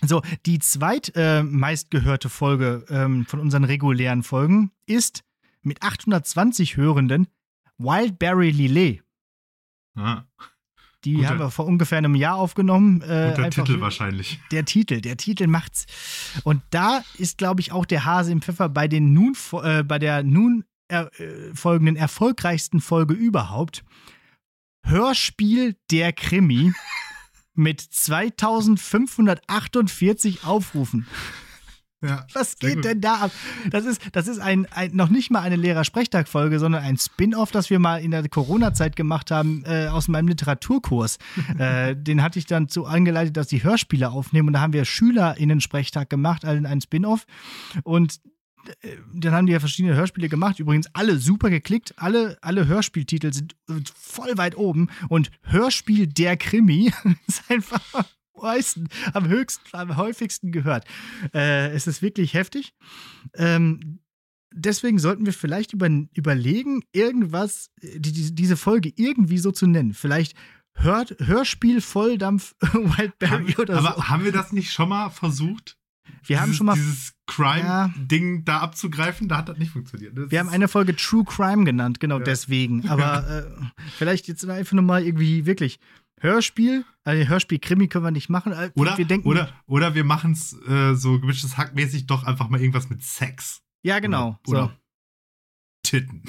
A: So, die zweitmeistgehörte äh, Folge ähm, von unseren regulären Folgen ist mit 820 Hörenden Wildberry Lillet.
B: Ah.
A: Die Guter, haben wir vor ungefähr einem Jahr aufgenommen.
B: Äh, der Titel wahrscheinlich.
A: Der Titel, der Titel macht's. Und da ist, glaube ich, auch der Hase im Pfeffer bei den nun, äh, bei der nun er, äh, folgenden erfolgreichsten Folge überhaupt. Hörspiel der Krimi mit 2548 Aufrufen. Ja, Was geht denn da ab? Das ist, das ist ein, ein noch nicht mal eine Lehrer-Sprechtag-Folge, sondern ein Spin-off, das wir mal in der Corona-Zeit gemacht haben äh, aus meinem Literaturkurs. äh, den hatte ich dann so angeleitet, dass die Hörspiele aufnehmen und da haben wir SchülerInnen-Sprechtag gemacht, also ein Spin-off. Und äh, dann haben die ja verschiedene Hörspiele gemacht. Übrigens alle super geklickt. Alle, alle Hörspieltitel sind voll weit oben. Und Hörspiel der Krimi ist einfach meisten, am höchsten, am häufigsten gehört. Äh, es ist wirklich heftig. Ähm, deswegen sollten wir vielleicht über, überlegen, irgendwas, die, die, diese Folge irgendwie so zu nennen. Vielleicht Hört, Hörspiel Volldampf
B: Wildberry oder aber so. Aber haben wir das nicht schon mal versucht?
A: Wir dieses, haben schon mal
B: dieses Crime-Ding ja, da abzugreifen, da hat das nicht funktioniert. Das
A: wir haben eine Folge True Crime genannt, genau ja. deswegen. Aber äh, vielleicht jetzt einfach nochmal irgendwie wirklich Hörspiel, also Hörspiel-Krimi können wir nicht machen. Äh,
B: oder
A: wir denken,
B: oder, oder wir machen es äh, so gemischtes Hackmäßig doch einfach mal irgendwas mit Sex.
A: Ja, genau.
B: Oder, oder Titten.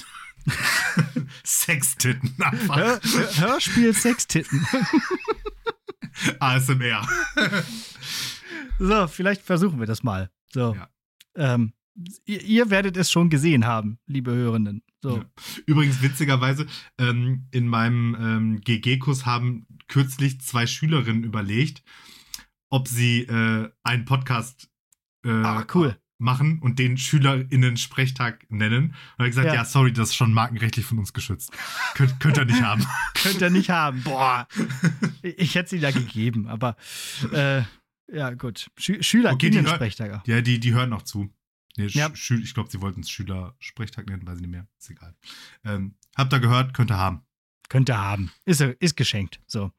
B: Sextitten einfach. Hör,
A: Hörspiel Sextitten.
B: ASMR.
A: so, vielleicht versuchen wir das mal. So. Ja. Ähm, ihr, ihr, werdet es schon gesehen haben, liebe Hörenden. So. Ja.
B: Übrigens, witzigerweise, ähm, in meinem ähm, GG-Kurs haben kürzlich zwei Schülerinnen überlegt, ob sie äh, einen Podcast äh, ah, cool. machen und den SchülerInnen-Sprechtag nennen. Und er gesagt, ja. ja. sorry, das ist schon markenrechtlich von uns geschützt. Könnt, könnt ihr nicht haben.
A: könnt ihr nicht haben. Boah. Ich hätte sie da gegeben, aber äh, ja, gut. Schü SchülerInnen-Sprechtag.
B: Okay, ja, die, die hören noch zu. Nee, ja. ich glaube, sie wollten es Schülersprechtag nennen, weiß ich nicht mehr. Ist egal. Ähm, habt ihr gehört, könnt ihr haben.
A: Könnt ihr haben. Ist, ist geschenkt. So.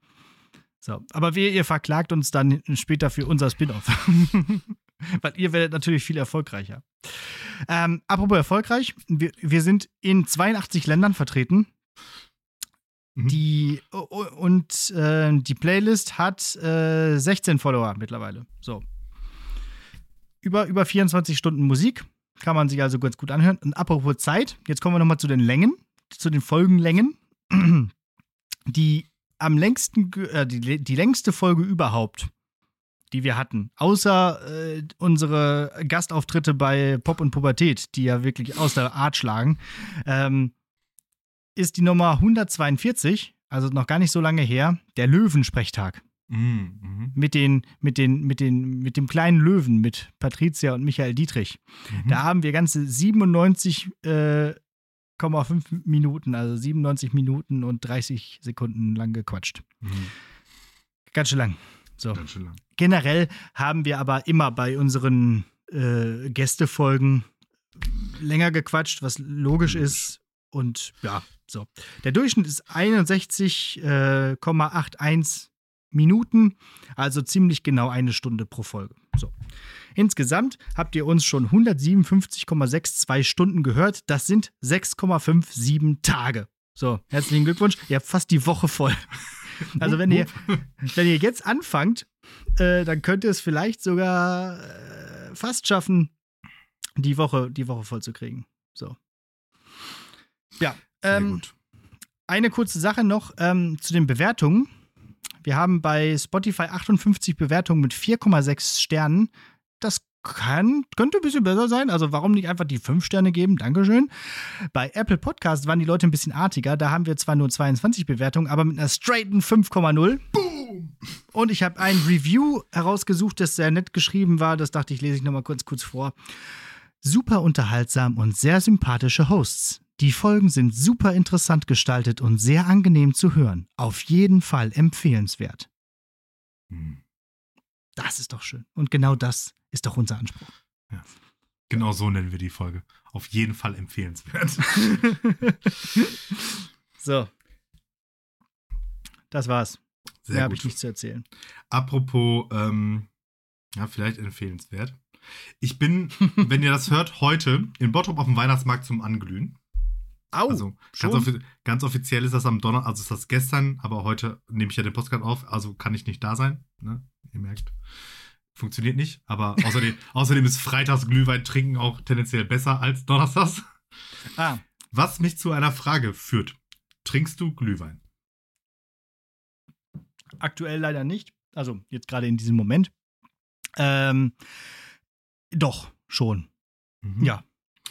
A: So. Aber wir, ihr verklagt uns dann später für unser Spin-off. Weil ihr werdet natürlich viel erfolgreicher. Ähm, apropos erfolgreich, wir, wir sind in 82 Ländern vertreten. Mhm. Die, und äh, die Playlist hat äh, 16 Follower mittlerweile. So über, über 24 Stunden Musik. Kann man sich also ganz gut anhören. Und apropos Zeit, jetzt kommen wir nochmal zu den Längen, zu den Folgenlängen. Die am längsten, äh, die, die längste Folge überhaupt, die wir hatten, außer äh, unsere Gastauftritte bei Pop und Pubertät, die ja wirklich aus der Art schlagen, ähm, ist die Nummer 142, also noch gar nicht so lange her, der Löwensprechtag. Mhm, mhm. Mit, den, mit, den, mit, den, mit dem kleinen Löwen, mit Patricia und Michael Dietrich. Mhm. Da haben wir ganze 97,5 äh, Minuten, also 97 Minuten und 30 Sekunden lang gequatscht. Mhm. Ganz schön lang. So. Ganz schön lang. Generell haben wir aber immer bei unseren äh, Gästefolgen länger gequatscht, was logisch ist. Und ja, so. Der Durchschnitt ist 61,81 Minuten, also ziemlich genau eine Stunde pro Folge. So. Insgesamt habt ihr uns schon 157,62 Stunden gehört. Das sind 6,57 Tage. So, herzlichen Glückwunsch. Ihr habt fast die Woche voll. Also, wenn ihr, wenn ihr jetzt anfangt, äh, dann könnt ihr es vielleicht sogar äh, fast schaffen, die Woche, die Woche voll zu kriegen. So. Ja. Ähm, eine kurze Sache noch ähm, zu den Bewertungen. Wir haben bei Spotify 58 Bewertungen mit 4,6 Sternen. Das kann, könnte ein bisschen besser sein. Also warum nicht einfach die 5 Sterne geben? Dankeschön. Bei Apple Podcast waren die Leute ein bisschen artiger. Da haben wir zwar nur 22 Bewertungen, aber mit einer straighten 5,0. Boom! Und ich habe ein Review herausgesucht, das sehr nett geschrieben war. Das dachte ich, lese ich nochmal kurz, kurz vor. Super unterhaltsam und sehr sympathische Hosts. Die Folgen sind super interessant gestaltet und sehr angenehm zu hören. Auf jeden Fall empfehlenswert. Hm. Das ist doch schön. Und genau das ist doch unser Anspruch. Ja.
B: Genau so nennen wir die Folge. Auf jeden Fall empfehlenswert.
A: so. Das war's. Sehr Mehr habe ich nichts zu erzählen.
B: Apropos, ähm, ja, vielleicht empfehlenswert. Ich bin, wenn ihr das hört, heute in Bottrop auf dem Weihnachtsmarkt zum Anglühen. Au, also ganz, offi ganz, offiziell ist das am Donnerstag, also ist das gestern, aber heute nehme ich ja den Podcast auf, also kann ich nicht da sein. Ne? Ihr merkt, funktioniert nicht. Aber außerdem, außerdem ist Freitags Glühwein trinken auch tendenziell besser als Donnerstags. Ah. Was mich zu einer Frage führt. Trinkst du Glühwein?
A: Aktuell leider nicht. Also jetzt gerade in diesem Moment. Ähm, doch, schon. Mhm. Ja.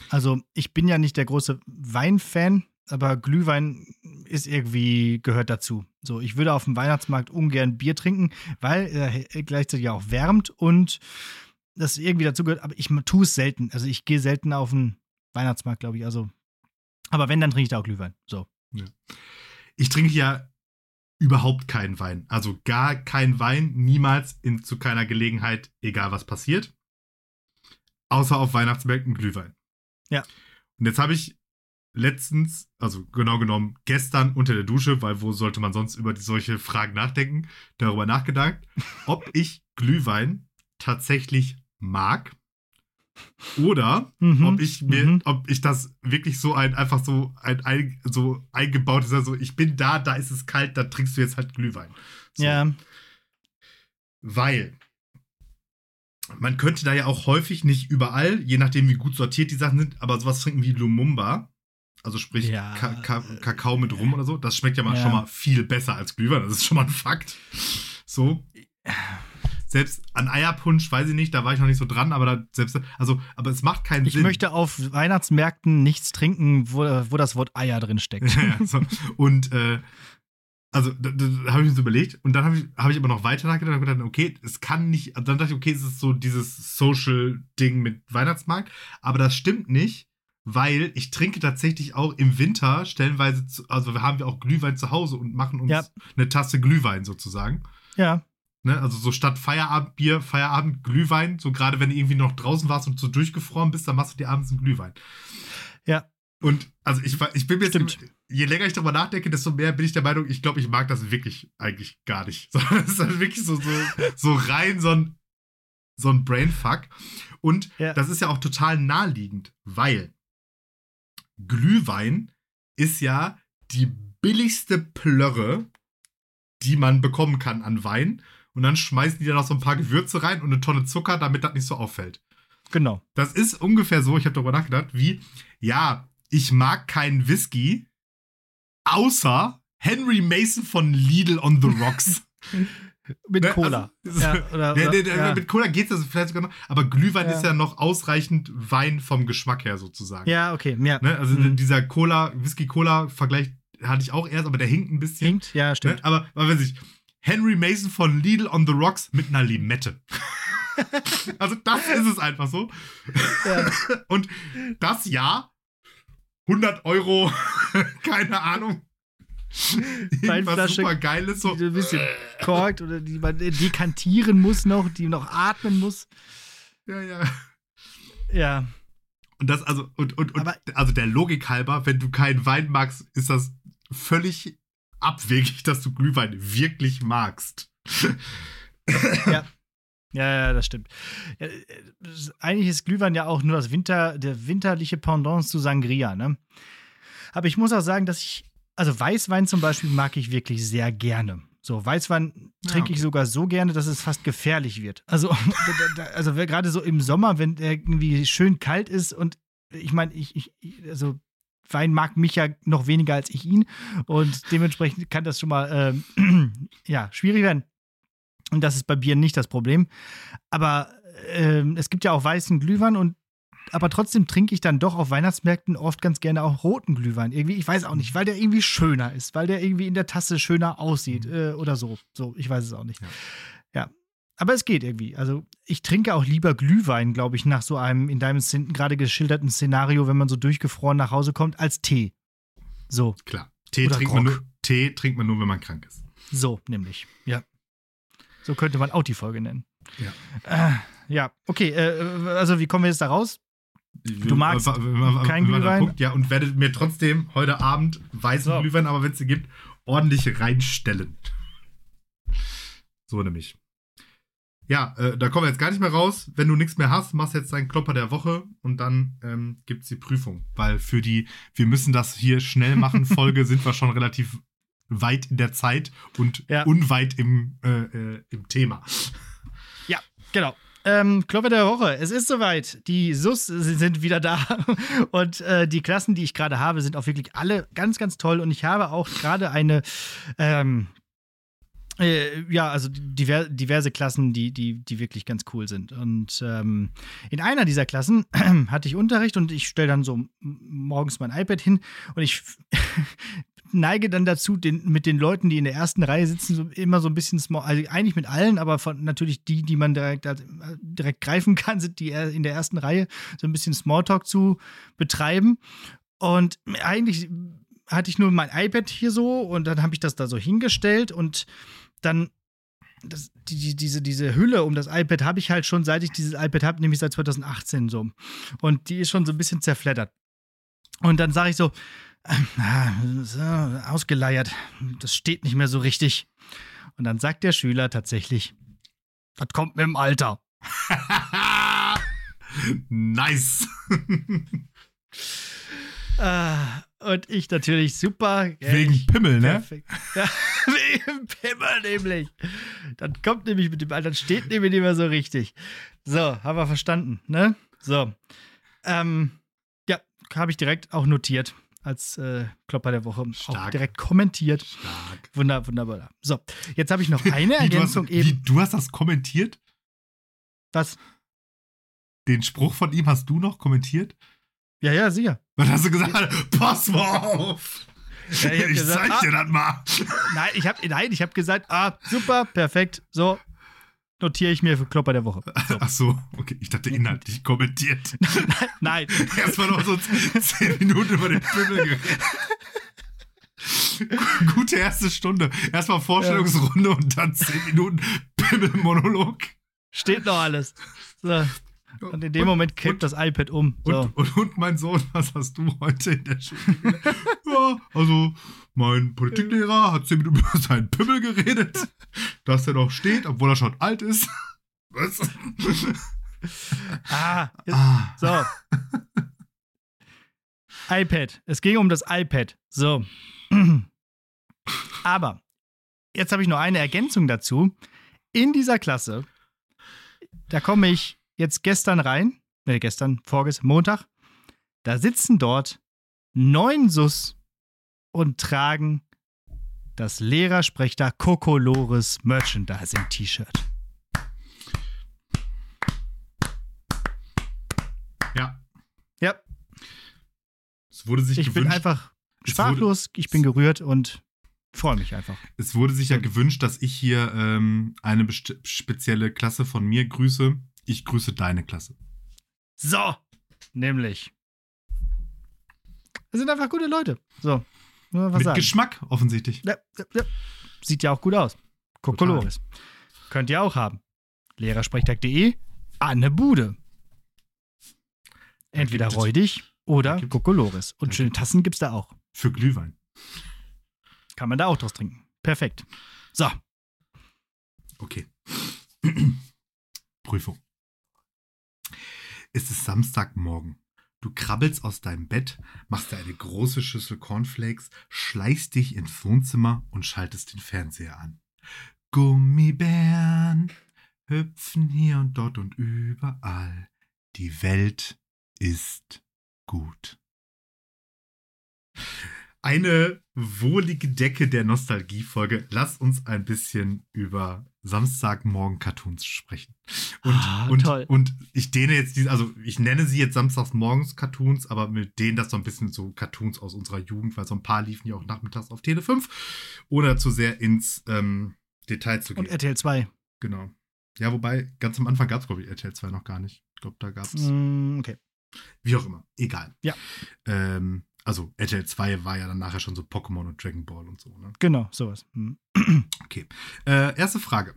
A: Also ich bin ja nicht der große Weinfan, aber Glühwein ist irgendwie, gehört dazu. So, ich würde auf dem Weihnachtsmarkt ungern Bier trinken, weil er gleichzeitig auch wärmt und das irgendwie dazu gehört, aber ich tue es selten. Also ich gehe selten auf den Weihnachtsmarkt, glaube ich. Also, aber wenn, dann trinke ich da auch Glühwein. So. Ja.
B: Ich trinke ja überhaupt keinen Wein. Also gar keinen Wein, niemals in, zu keiner Gelegenheit, egal was passiert. Außer auf Weihnachtsmärkten Glühwein.
A: Ja.
B: Und jetzt habe ich letztens, also genau genommen gestern unter der Dusche, weil wo sollte man sonst über solche Fragen nachdenken, darüber nachgedacht, ob ich Glühwein tatsächlich mag oder mhm, ob ich mir, mhm. ob ich das wirklich so ein, einfach so ein, ein so eingebaut ist, also ich bin da, da ist es kalt, da trinkst du jetzt halt Glühwein. So.
A: Ja.
B: Weil man könnte da ja auch häufig nicht überall, je nachdem wie gut sortiert die Sachen sind, aber sowas trinken wie Lumumba, also sprich ja, Ka Ka Kakao mit Rum oder so, das schmeckt ja, mal ja. schon mal viel besser als Glühwein, das ist schon mal ein Fakt. So selbst an Eierpunsch, weiß ich nicht, da war ich noch nicht so dran, aber da selbst, also, aber es macht keinen
A: ich
B: Sinn.
A: Ich möchte auf Weihnachtsmärkten nichts trinken, wo, wo das Wort Eier drin steckt.
B: ja, so. Und äh, also da, da habe ich mir so überlegt und dann habe ich, hab ich aber noch weiter nachgedacht und gedacht, okay, es kann nicht, dann dachte ich, okay, es ist so dieses Social-Ding mit Weihnachtsmarkt, aber das stimmt nicht, weil ich trinke tatsächlich auch im Winter stellenweise, zu, also wir haben ja auch Glühwein zu Hause und machen uns ja. eine Tasse Glühwein sozusagen.
A: Ja.
B: Ne, also so statt Feierabendbier, Feierabend Glühwein, so gerade wenn du irgendwie noch draußen warst und so durchgefroren bist, dann machst du dir abends einen Glühwein.
A: Ja.
B: Und also ich, ich bin mir jetzt, je länger ich darüber nachdenke, desto mehr bin ich der Meinung, ich glaube, ich mag das wirklich eigentlich gar nicht. Das ist halt wirklich so, so, so rein so ein, so ein Brainfuck. Und ja. das ist ja auch total naheliegend, weil Glühwein ist ja die billigste Plörre, die man bekommen kann an Wein und dann schmeißen die da noch so ein paar Gewürze rein und eine Tonne Zucker, damit das nicht so auffällt.
A: Genau.
B: Das ist ungefähr so, ich habe darüber nachgedacht, wie, ja, ich mag keinen Whisky, außer Henry Mason von Lidl on the Rocks.
A: mit ne? Cola.
B: Also, ja, oder, oder, ne, ne, ja. Mit Cola geht es vielleicht sogar noch, aber Glühwein ja. ist ja noch ausreichend Wein vom Geschmack her sozusagen.
A: Ja, okay. Ja.
B: Ne? Also mhm. dieser Cola, Whisky-Cola-Vergleich hatte ich auch erst, aber der hinkt ein bisschen.
A: Hinkt, ja, stimmt.
B: Ne? Aber, aber wenn sich Henry Mason von Lidl on the Rocks mit einer Limette. also das ist es einfach so. Und das Jahr 100 Euro, keine Ahnung.
A: Was super geiles so. Die ein bisschen korkt oder die man dekantieren muss noch, die noch atmen muss.
B: Ja, ja.
A: Ja.
B: Und das, also, und, und, und also der Logik halber, wenn du keinen Wein magst, ist das völlig abwegig, dass du Glühwein wirklich magst.
A: ja. Ja, ja, das stimmt. Ja, eigentlich ist Glühwein ja auch nur das Winter, der winterliche Pendant zu Sangria, ne? Aber ich muss auch sagen, dass ich, also Weißwein zum Beispiel mag ich wirklich sehr gerne. So, Weißwein trinke ja, okay. ich sogar so gerne, dass es fast gefährlich wird. Also, also gerade so im Sommer, wenn der irgendwie schön kalt ist und ich meine, ich, ich, also Wein mag mich ja noch weniger als ich ihn. Und dementsprechend kann das schon mal äh, ja, schwierig werden. Und das ist bei Bier nicht das Problem. Aber äh, es gibt ja auch weißen Glühwein und aber trotzdem trinke ich dann doch auf Weihnachtsmärkten oft ganz gerne auch roten Glühwein. Irgendwie, ich weiß auch nicht, weil der irgendwie schöner ist, weil der irgendwie in der Tasse schöner aussieht mhm. äh, oder so. So, ich weiß es auch nicht. Ja. ja. Aber es geht irgendwie. Also ich trinke auch lieber Glühwein, glaube ich, nach so einem in deinem gerade geschilderten Szenario, wenn man so durchgefroren nach Hause kommt, als Tee. So.
B: Klar. Tee trinkt, man nur, Tee trinkt man nur, wenn man krank ist.
A: So, nämlich. Ja. So könnte man auch die Folge nennen.
B: Ja.
A: Äh, ja, okay. Äh, also, wie kommen wir jetzt da raus? Du magst kein Glühwein? Guckt,
B: ja, und werdet mir trotzdem heute Abend weißen so. Glühwein, aber wenn es sie gibt, ordentlich reinstellen. So nämlich. ja, äh, da kommen wir jetzt gar nicht mehr raus. Wenn du nichts mehr hast, machst jetzt deinen Klopper der Woche und dann ähm, gibt es die Prüfung. Weil für die, wir müssen das hier schnell machen, Folge sind wir schon relativ weit in der Zeit und ja. unweit im, äh, äh, im Thema.
A: Ja, genau. Ähm, Klopper der Woche. Es ist soweit. Die SUS sind wieder da. Und äh, die Klassen, die ich gerade habe, sind auch wirklich alle ganz, ganz toll. Und ich habe auch gerade eine ähm, äh, ja, also diver diverse Klassen, die, die, die wirklich ganz cool sind. Und ähm, in einer dieser Klassen hatte ich Unterricht und ich stelle dann so morgens mein iPad hin und ich neige dann dazu, den, mit den Leuten, die in der ersten Reihe sitzen, so, immer so ein bisschen small, also eigentlich mit allen, aber von, natürlich die, die man direkt, direkt greifen kann, sind die in der ersten Reihe, so ein bisschen Smalltalk zu betreiben. Und eigentlich hatte ich nur mein iPad hier so und dann habe ich das da so hingestellt und dann das, die, diese, diese Hülle um das iPad habe ich halt schon, seit ich dieses iPad habe, nämlich seit 2018 so. Und die ist schon so ein bisschen zerfleddert. Und dann sage ich so, äh, ausgeleiert, das steht nicht mehr so richtig. Und dann sagt der Schüler tatsächlich, das kommt mit dem Alter.
B: nice.
A: äh, und ich natürlich super.
B: Wegen Pimmel, ne? Perfekt.
A: Ja, wegen Pimmel nämlich. Dann kommt nämlich mit dem, dann steht nämlich nicht mehr so richtig. So, haben wir verstanden, ne? So. Ähm, ja, habe ich direkt auch notiert als äh, Klopper der Woche. Stark. Auch direkt kommentiert. Stark. Wunder, wunderbar. So, jetzt habe ich noch eine Ergänzung
B: du hast, eben. Wie, du hast das kommentiert?
A: Was?
B: Den Spruch von ihm hast du noch kommentiert?
A: Ja, ja, sicher.
B: Was hast du gesagt? Pass mal auf! Ja, ich, ich gesagt, zeig dir ah, das mal.
A: Nein, ich habe nein, ich hab gesagt, ah, super, perfekt, so notiere ich mir für Klopper der Woche.
B: So. Ach so, okay, ich dachte inhaltlich kommentiert.
A: nein.
B: Erstmal noch so zehn Minuten über den Pimmel geredet. Gute erste Stunde. Erstmal Vorstellungsrunde ja. und dann zehn Minuten Pimmelmonolog.
A: Steht noch alles. So. Und in dem und, Moment kippt das iPad um.
B: So. Und, und, und, mein Sohn, was hast du heute in der Schule? ja, also mein Politiklehrer hat zehn Minuten über seinen Pimmel geredet, dass er noch steht, obwohl er schon alt ist. Was?
A: ah, ah. so. iPad. Es ging um das iPad. So. Aber jetzt habe ich noch eine Ergänzung dazu. In dieser Klasse, da komme ich jetzt gestern rein, ne, gestern, vorges, Montag, da sitzen dort neun Sus und tragen das Lehrersprechter Kokolores Merchandising T-Shirt.
B: Ja.
A: Ja.
B: Es wurde sich
A: ich
B: gewünscht,
A: bin einfach sprachlos, ich bin gerührt und freue mich einfach.
B: Es wurde sich ja gewünscht, dass ich hier ähm, eine spezielle Klasse von mir grüße. Ich grüße deine Klasse.
A: So, nämlich. Es sind einfach gute Leute. So.
B: Mit sagen. Geschmack, offensichtlich. Ja, ja,
A: ja. Sieht ja auch gut aus. Kokolores. Könnt ihr auch haben. Lehrersprechtag.de, Anne Bude. Entweder räudig oder Kokolores. Und schöne Tassen gibt's da auch.
B: Für Glühwein.
A: Kann man da auch draus trinken. Perfekt. So.
B: Okay. Prüfung. Es ist Samstagmorgen. Du krabbelst aus deinem Bett, machst dir eine große Schüssel Cornflakes, schleichst dich ins Wohnzimmer und schaltest den Fernseher an. Gummibären hüpfen hier und dort und überall. Die Welt ist gut. Eine wohlige Decke der Nostalgiefolge. Lass uns ein bisschen über Samstagmorgen-Cartoons sprechen. Und, ah, und, toll. und ich dehne jetzt diese, also ich nenne sie jetzt samstagsmorgens Cartoons, aber mit denen das so ein bisschen so Cartoons aus unserer Jugend, weil so ein paar liefen ja auch nachmittags auf Tele 5, ohne zu sehr ins ähm, Detail zu gehen.
A: Und RTL 2.
B: Genau. Ja, wobei, ganz am Anfang gab es, glaube ich, RTL 2 noch gar nicht. Ich glaube, da gab es.
A: Mm, okay.
B: Wie auch immer. Egal.
A: Ja.
B: Ähm, also RTL 2 war ja dann nachher schon so Pokémon und Dragon Ball und so, ne?
A: Genau, sowas. Hm.
B: Okay. Äh, erste Frage.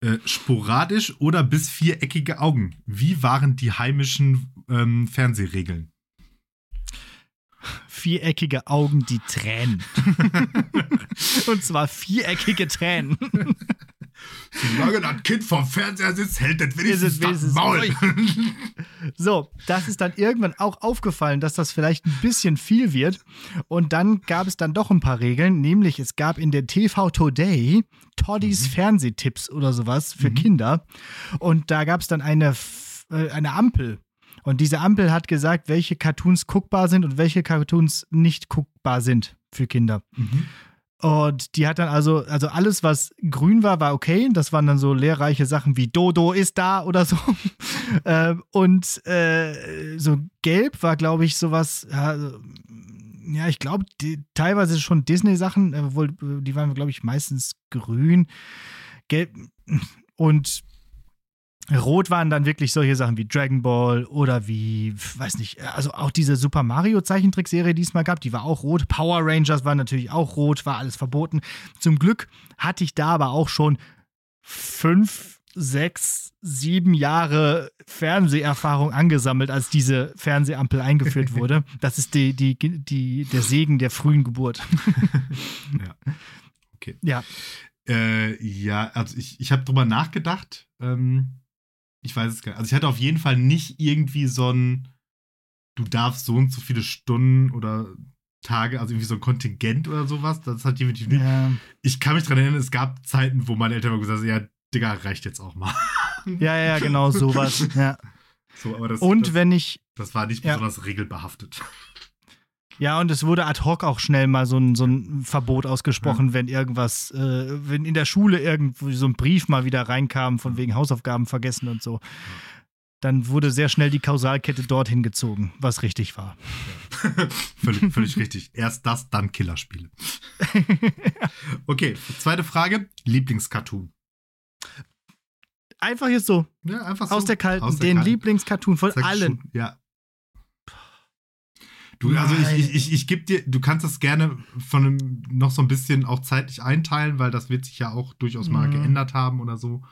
B: Äh, sporadisch oder bis viereckige Augen? Wie waren die heimischen ähm, Fernsehregeln?
A: Viereckige Augen, die Tränen. und zwar viereckige Tränen.
B: Solange das Kind vom Fernseher sitzt, hält das wenigstens, das Maul.
A: so, das ist dann irgendwann auch aufgefallen, dass das vielleicht ein bisschen viel wird. Und dann gab es dann doch ein paar Regeln, nämlich es gab in der TV Today Toddys mhm. Fernsehtipps oder sowas für mhm. Kinder. Und da gab es dann eine, äh, eine Ampel. Und diese Ampel hat gesagt, welche Cartoons guckbar sind und welche Cartoons nicht guckbar sind für Kinder. Mhm. Und die hat dann also, also alles, was grün war, war okay. Das waren dann so lehrreiche Sachen wie Dodo ist da oder so. äh, und äh, so gelb war, glaube ich, sowas. Ja, ich glaube, teilweise schon Disney-Sachen, obwohl die waren, glaube ich, meistens grün. Gelb. Und Rot waren dann wirklich solche Sachen wie Dragon Ball oder wie, weiß nicht, also auch diese Super Mario Zeichentrickserie, die es mal gab, die war auch rot. Power Rangers war natürlich auch rot, war alles verboten. Zum Glück hatte ich da aber auch schon fünf, sechs, sieben Jahre Fernseherfahrung angesammelt, als diese Fernsehampel eingeführt wurde. Das ist die, die, die, der Segen der frühen Geburt.
B: ja. Okay. Ja. Äh, ja, also ich, ich habe drüber nachgedacht. Ähm ich weiß es gar nicht. Also ich hatte auf jeden Fall nicht irgendwie so ein, du darfst so und so viele Stunden oder Tage, also irgendwie so ein Kontingent oder sowas. Das hat definitiv nicht. Ja. Ich kann mich daran erinnern, es gab Zeiten, wo meine Eltern gesagt haben, ja, Digga, reicht jetzt auch mal.
A: Ja, ja, genau, sowas. ja.
B: So, aber das,
A: und
B: das,
A: wenn ich.
B: Das war nicht besonders ja. regelbehaftet.
A: Ja, und es wurde ad hoc auch schnell mal so ein, so ein Verbot ausgesprochen, ja. wenn irgendwas, äh, wenn in der Schule irgendwie so ein Brief mal wieder reinkam, von wegen Hausaufgaben vergessen und so. Dann wurde sehr schnell die Kausalkette dorthin gezogen, was richtig war.
B: Ja. völlig, völlig richtig. Erst das, dann Killerspiele. okay, zweite Frage: Lieblingscartoon.
A: Einfach jetzt so.
B: Ja, einfach
A: so. Aus der Kalten, den Lieblingscartoon von allen.
B: Schon, ja, Du, also ich, ich, ich, ich gebe dir, du kannst das gerne von einem, noch so ein bisschen auch zeitlich einteilen, weil das wird sich ja auch durchaus mal mhm. geändert haben oder so.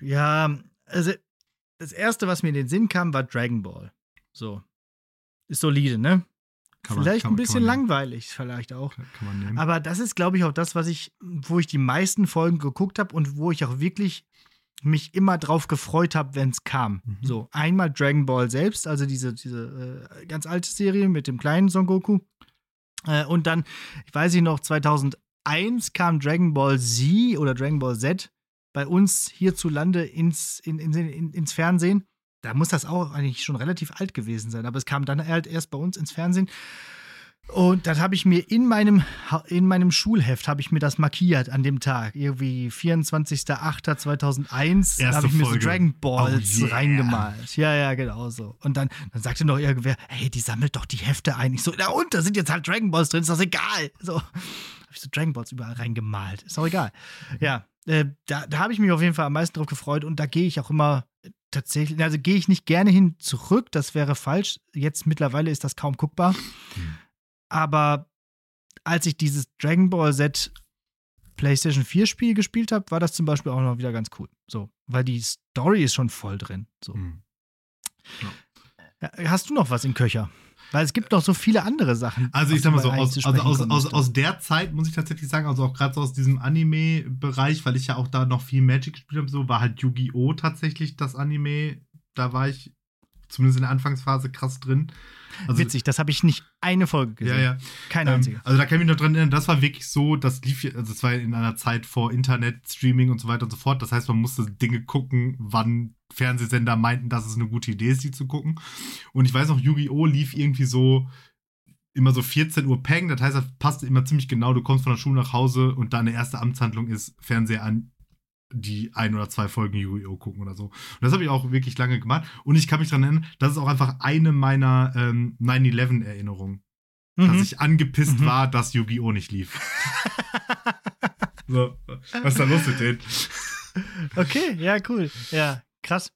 A: Ja, also das erste, was mir in den Sinn kam, war Dragon Ball. So. Ist solide, ne? Kann vielleicht man, kann, ein bisschen langweilig, vielleicht auch. Kann, kann man nehmen. Aber das ist, glaube ich, auch das, was ich, wo ich die meisten Folgen geguckt habe und wo ich auch wirklich mich immer drauf gefreut habe, wenn es kam. Mhm. So, einmal Dragon Ball selbst, also diese, diese äh, ganz alte Serie mit dem kleinen Son Goku. Äh, und dann, ich weiß nicht noch, 2001 kam Dragon Ball Z oder Dragon Ball Z bei uns hierzulande ins, in, in, in, ins Fernsehen. Da muss das auch eigentlich schon relativ alt gewesen sein, aber es kam dann halt erst bei uns ins Fernsehen. Und dann habe ich mir in meinem, in meinem Schulheft habe ich mir das markiert an dem Tag. Irgendwie 24.08.2001 habe ich mir Folge. so Dragon Balls oh yeah. reingemalt. Ja, ja, genau so. Und dann, dann sagte noch irgendwer, hey, die sammelt doch die Hefte ein. Ich so, na und, da sind jetzt halt Dragon Balls drin, ist das egal. So, habe ich so Dragon Balls überall reingemalt. Ist auch egal. Ja, äh, da, da habe ich mich auf jeden Fall am meisten drauf gefreut und da gehe ich auch immer tatsächlich, also gehe ich nicht gerne hin zurück, das wäre falsch. Jetzt mittlerweile ist das kaum guckbar. Hm. Aber als ich dieses Dragon Ball Z PlayStation 4 Spiel gespielt habe, war das zum Beispiel auch noch wieder ganz cool. So, weil die Story ist schon voll drin. So. Mhm. Ja. Hast du noch was in Köcher? Weil es gibt noch so viele andere Sachen.
B: Also ich sag mal so, aus, also aus, aus, aus der Zeit muss ich tatsächlich sagen, also auch gerade so aus diesem Anime-Bereich, weil ich ja auch da noch viel Magic gespielt habe, so war halt Yu-Gi-Oh! tatsächlich das Anime. Da war ich zumindest in der Anfangsphase krass drin.
A: Also, Witzig, das habe ich nicht eine Folge gesehen. Ja, ja. Keine ähm, einzige.
B: Also da kann ich mich noch dran erinnern, das war wirklich so, das lief, also das war in einer Zeit vor Internet, Streaming und so weiter und so fort. Das heißt, man musste Dinge gucken, wann Fernsehsender meinten, dass es eine gute Idee ist, die zu gucken. Und ich weiß noch, Yu-Gi-Oh! lief irgendwie so immer so 14 Uhr Peng. Das heißt, das passte immer ziemlich genau. Du kommst von der Schule nach Hause und deine erste Amtshandlung ist Fernseher an, die ein oder zwei Folgen Yu-Gi-Oh! gucken oder so. Und das habe ich auch wirklich lange gemacht. Und ich kann mich daran erinnern, das ist auch einfach eine meiner ähm, 9-11-Erinnerungen. Mhm. Dass ich angepisst mhm. war, dass Yu-Gi-Oh! nicht lief. so, was ist da los mit denen?
A: Okay, ja, cool. Ja, krass.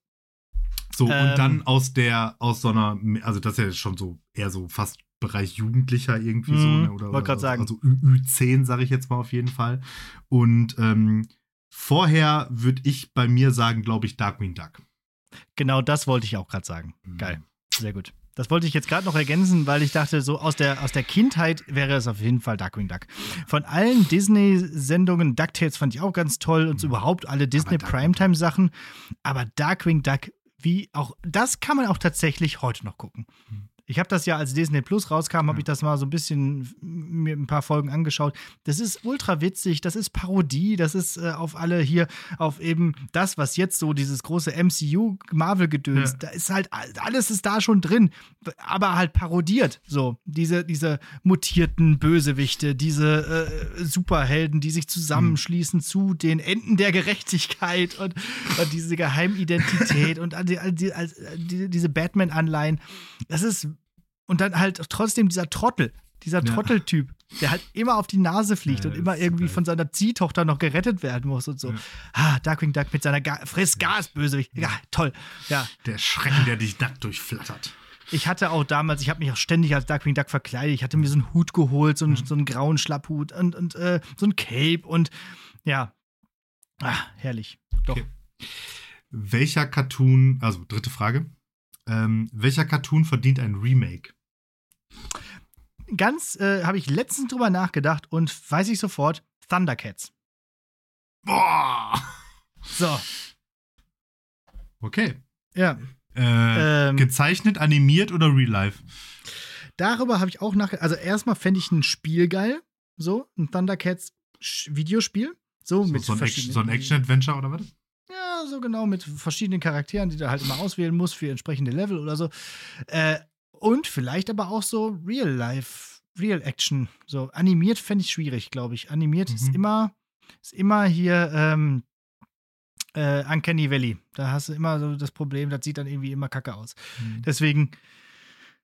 B: So, ähm, und dann aus der, aus so einer, also das ist ja schon so eher so fast Bereich Jugendlicher irgendwie so,
A: mhm, ne? Oder, wollte gerade sagen.
B: Also Ü10, sage ich jetzt mal auf jeden Fall. Und ähm, Vorher würde ich bei mir sagen, glaube ich, Darkwing Duck.
A: Genau das wollte ich auch gerade sagen. Mhm. Geil. Sehr gut. Das wollte ich jetzt gerade noch ergänzen, weil ich dachte, so aus der, aus der Kindheit wäre es auf jeden Fall Darkwing Duck. Von allen Disney-Sendungen, DuckTales fand ich auch ganz toll und mhm. überhaupt alle Disney Primetime-Sachen. Aber Darkwing Duck, wie auch, das kann man auch tatsächlich heute noch gucken. Mhm. Ich habe das ja, als Disney Plus rauskam, habe ich das mal so ein bisschen mir ein paar Folgen angeschaut. Das ist ultra witzig, das ist Parodie, das ist äh, auf alle hier, auf eben das, was jetzt so dieses große MCU-Marvel-Gedöns, ja. da ist halt, alles ist da schon drin, aber halt parodiert. So, diese, diese mutierten Bösewichte, diese äh, Superhelden, die sich zusammenschließen mhm. zu den Enden der Gerechtigkeit und, und diese Geheimidentität und die, die, die, diese Batman-Anleihen. Das ist und dann halt trotzdem dieser Trottel, dieser ja. Trotteltyp, der halt immer auf die Nase fliegt ja, und immer irgendwie von seiner Ziehtochter noch gerettet werden muss und so. Ja. Ah, Darkwing Duck mit seiner Ga Frissgas-Bösewicht. Ja, toll. Ja.
B: Der Schrecken, der dich nackt durchflattert.
A: Ich hatte auch damals, ich habe mich auch ständig als Darkwing Duck verkleidet. Ich hatte mir so einen Hut geholt, so einen, mhm. so einen grauen Schlapphut und, und äh, so ein Cape und ja. Ah, herrlich. Doch. Okay.
B: Welcher Cartoon, also dritte Frage, ähm, welcher Cartoon verdient ein Remake?
A: Ganz äh, habe ich letztens drüber nachgedacht und weiß ich sofort: Thundercats.
B: Boah!
A: So.
B: Okay.
A: Ja.
B: Äh, ähm, gezeichnet, animiert oder real life?
A: Darüber habe ich auch nachgedacht. Also, erstmal fände ich ein Spiel geil. So, ein Thundercats Videospiel. So,
B: so
A: mit
B: so ein, Action, so ein Action-Adventure oder was?
A: Ja, so genau, mit verschiedenen Charakteren, die du halt immer auswählen musst für entsprechende Level oder so. Äh, und vielleicht aber auch so Real Life, Real Action. So animiert fände ich schwierig, glaube ich. Animiert mhm. ist immer, ist immer hier ähm, äh, Uncanny Valley. Da hast du immer so das Problem, das sieht dann irgendwie immer kacke aus. Mhm. Deswegen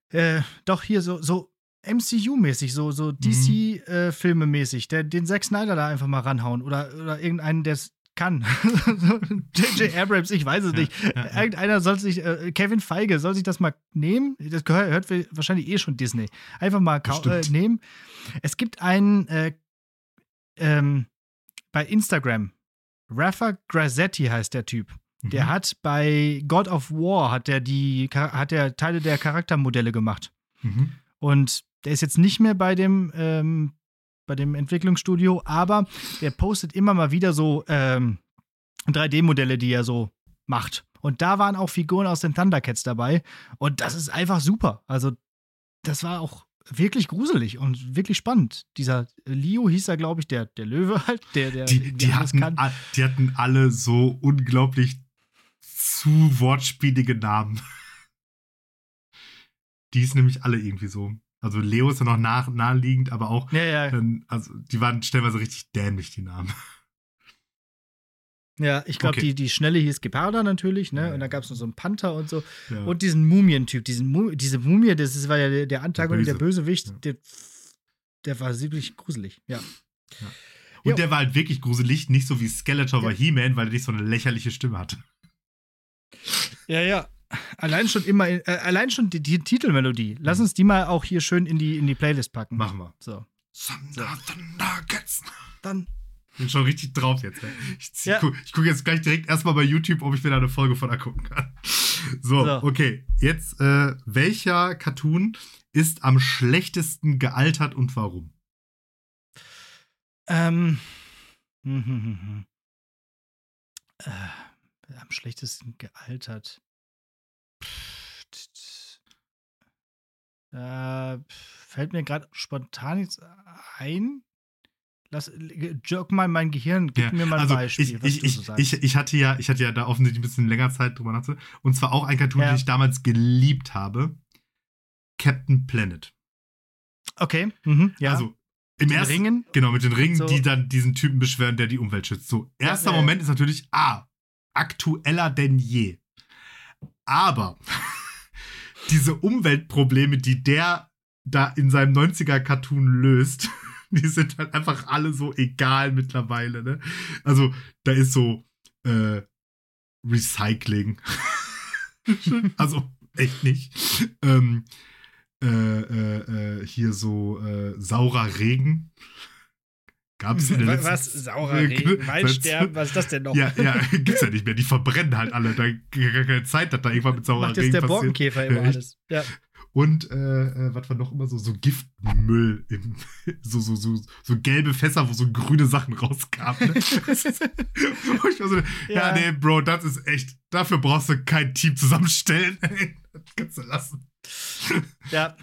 A: äh, doch hier so, so MCU-mäßig, so, so DC-Filme-mäßig, mhm. äh, den Zack Snyder da einfach mal ranhauen oder, oder irgendeinen, der kann. J.J. Abrams, ich weiß es nicht. Ja, ja, Irgendeiner soll sich, äh, Kevin Feige soll sich das mal nehmen. Das gehört, hört wahrscheinlich eh schon Disney. Einfach mal äh, nehmen. Es gibt einen äh, ähm, bei Instagram. Rafa Grazzetti heißt der Typ. Mhm. Der hat bei God of War hat der die hat der Teile der Charaktermodelle gemacht. Mhm. Und der ist jetzt nicht mehr bei dem ähm, bei dem Entwicklungsstudio, aber der postet immer mal wieder so ähm, 3D-Modelle, die er so macht. Und da waren auch Figuren aus den Thundercats dabei. Und das ist einfach super. Also, das war auch wirklich gruselig und wirklich spannend. Dieser Leo hieß er, glaube ich, der, der Löwe halt, der, der
B: die, die hatten, kann. die hatten alle so unglaublich zu wortspielige Namen. Die ist nämlich alle irgendwie so. Also Leo ist ja noch nach, naheliegend, aber auch,
A: ja, ja.
B: Ähm, also die waren stellenweise richtig dämlich, die Namen.
A: Ja, ich glaube, okay. die, die Schnelle hieß Geparda natürlich, ne? Ja. Und da gab es noch so einen Panther und so. Ja. Und diesen Mumientyp, diesen Mu diese Mumie, das war ja der, der Antagonist, der, Böse. der Bösewicht, ja. der, der war wirklich gruselig, ja.
B: Und der war halt wirklich gruselig, nicht so wie Skeletor bei He-Man, weil er nicht so eine lächerliche Stimme hatte.
A: Ja, ja. Allein schon immer, äh, allein schon die, die, Titelmelodie. Lass mhm. uns die mal auch hier schön in die, in die Playlist packen.
B: Machen wir.
A: So.
B: Thunder. Thunder, Cats.
A: Dann.
B: Bin schon richtig drauf jetzt. Ey. Ich, ja. gucke guck jetzt gleich direkt erstmal bei YouTube, ob ich mir da eine Folge von angucken kann. So, so. okay. Jetzt, äh, welcher Cartoon ist am schlechtesten gealtert und warum?
A: Ähm. Hm, hm, hm, hm. Äh, am schlechtesten gealtert. Äh, fällt mir gerade spontan jetzt ein. Lass, jerk mal mein Gehirn, gib ja, mir mal ein
B: also
A: Beispiel.
B: Ich, ich, so ich, ich, hatte ja, ich hatte ja da offensichtlich ein bisschen länger Zeit drüber nachzudenken. Und zwar auch ein Cartoon, ja. den ich damals geliebt habe. Captain Planet.
A: Okay, mhm, ja.
B: Also im ersten, Ringen. Genau, mit den Ringen, so. die dann diesen Typen beschweren, der die Umwelt schützt. So, erster ja, Moment ist natürlich, ah, aktueller denn je. Aber diese Umweltprobleme, die der da in seinem 90er-Cartoon löst, die sind halt einfach alle so egal mittlerweile. Ne? Also, da ist so äh, Recycling. also, echt nicht. Ähm, äh, äh, äh hier so äh, saurer Regen. Gab es in
A: der Was? Saurer Regen, Waldsterben, was ist das denn noch?
B: Ja, ja, gibt's ja nicht mehr. Die verbrennen halt alle. Da gar keine Zeit, dass da irgendwann mit saurer Macht
A: Regen passiert. Macht jetzt der Borkenkäfer immer alles. Ja.
B: und äh, äh, was war noch immer so, so Giftmüll, im, so, so, so, so gelbe Fässer, wo so grüne Sachen rauskamen. Ne? so, ja. ja, nee, Bro, das ist echt, dafür brauchst du kein Team zusammenstellen. das kannst du lassen.
A: Ja.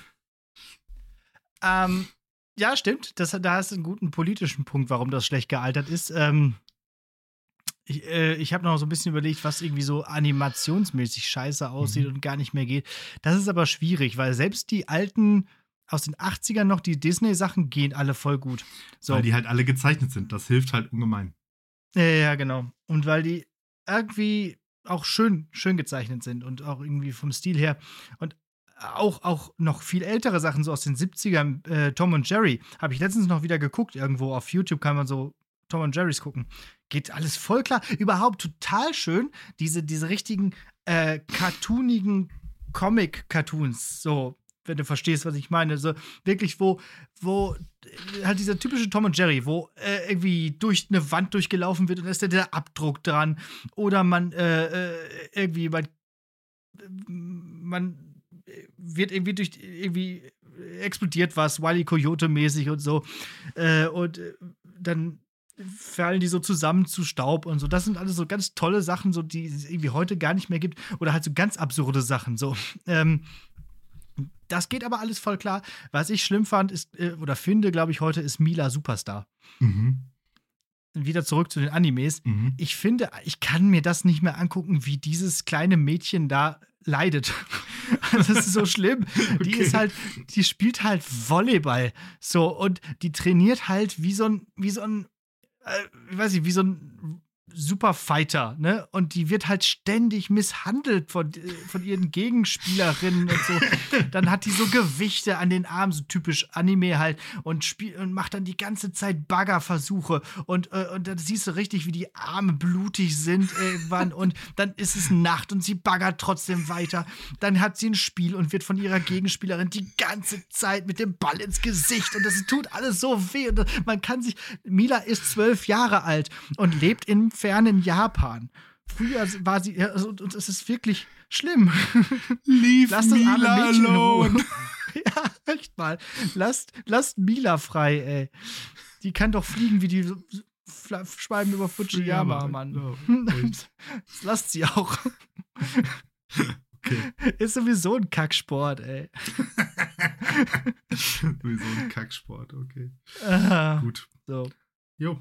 A: Ähm, ja, stimmt. Das, da hast du einen guten politischen Punkt, warum das schlecht gealtert ist. Ähm, ich, äh, ich habe noch so ein bisschen überlegt, was irgendwie so animationsmäßig scheiße aussieht mhm. und gar nicht mehr geht. Das ist aber schwierig, weil selbst die alten aus den 80ern noch, die Disney-Sachen gehen alle voll gut.
B: So. Weil die halt alle gezeichnet sind. Das hilft halt ungemein.
A: Ja, ja, genau. Und weil die irgendwie auch schön, schön gezeichnet sind und auch irgendwie vom Stil her. Und auch, auch noch viel ältere Sachen, so aus den 70ern, äh, Tom und Jerry, habe ich letztens noch wieder geguckt. Irgendwo auf YouTube kann man so Tom und Jerry's gucken. Geht alles voll klar. Überhaupt total schön. Diese, diese richtigen äh, cartoonigen Comic-Cartoons. So, wenn du verstehst, was ich meine. So wirklich, wo, wo halt dieser typische Tom und Jerry, wo äh, irgendwie durch eine Wand durchgelaufen wird und da ist der Abdruck dran. Oder man äh, äh irgendwie, man, man wird irgendwie durch irgendwie explodiert was, Wily Coyote-mäßig und so. Äh, und äh, dann fallen die so zusammen zu Staub und so. Das sind alles so ganz tolle Sachen, so die es irgendwie heute gar nicht mehr gibt. Oder halt so ganz absurde Sachen. So. Ähm, das geht aber alles voll klar. Was ich schlimm fand, ist, äh, oder finde, glaube ich, heute, ist Mila Superstar. Mhm. Wieder zurück zu den Animes. Mhm. Ich finde, ich kann mir das nicht mehr angucken, wie dieses kleine Mädchen da leidet. das ist so schlimm. Die okay. ist halt, die spielt halt Volleyball. So, und die trainiert halt wie so ein, wie so ein äh, ich weiß nicht, wie so ein Superfighter, ne? Und die wird halt ständig misshandelt von, äh, von ihren Gegenspielerinnen und so. dann hat die so Gewichte an den Armen, so typisch Anime halt, und, spiel und macht dann die ganze Zeit Baggerversuche. Und, äh, und dann siehst du richtig, wie die Arme blutig sind irgendwann. und dann ist es Nacht und sie baggert trotzdem weiter. Dann hat sie ein Spiel und wird von ihrer Gegenspielerin die ganze Zeit mit dem Ball ins Gesicht. Und das tut alles so weh. Und man kann sich. Mila ist zwölf Jahre alt und lebt im fernen Japan. Früher war sie, also, und es ist wirklich schlimm.
B: Leave Lass das Mila arme Mädchen alone.
A: ja, echt mal. Lasst, lasst Mila frei, ey. Die kann doch fliegen wie die Schwalben über Fujiyama, ja, Mann. No, das lasst sie auch. Okay. Ist sowieso ein Kacksport, ey.
B: sowieso ein Kacksport, okay. Aha. Gut.
A: So.
B: Jo.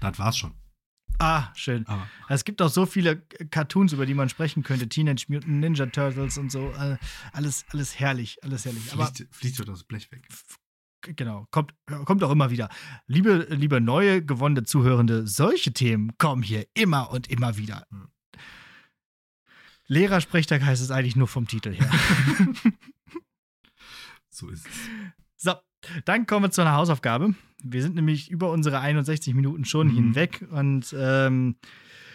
B: Das war's schon.
A: Ah, schön. Aber. Es gibt auch so viele Cartoons, über die man sprechen könnte. Teenage Mutant Ninja Turtles und so. Alles, alles herrlich, alles herrlich.
B: Aber fließt doch das Blech weg.
A: Genau, kommt, kommt auch immer wieder. Liebe, liebe neue, gewonnene Zuhörende, solche Themen kommen hier immer und immer wieder. Hm. Lehrersprechtag heißt es eigentlich nur vom Titel her.
B: so ist es.
A: So, dann kommen wir zu einer Hausaufgabe. Wir sind nämlich über unsere 61 Minuten schon mhm. hinweg und ähm,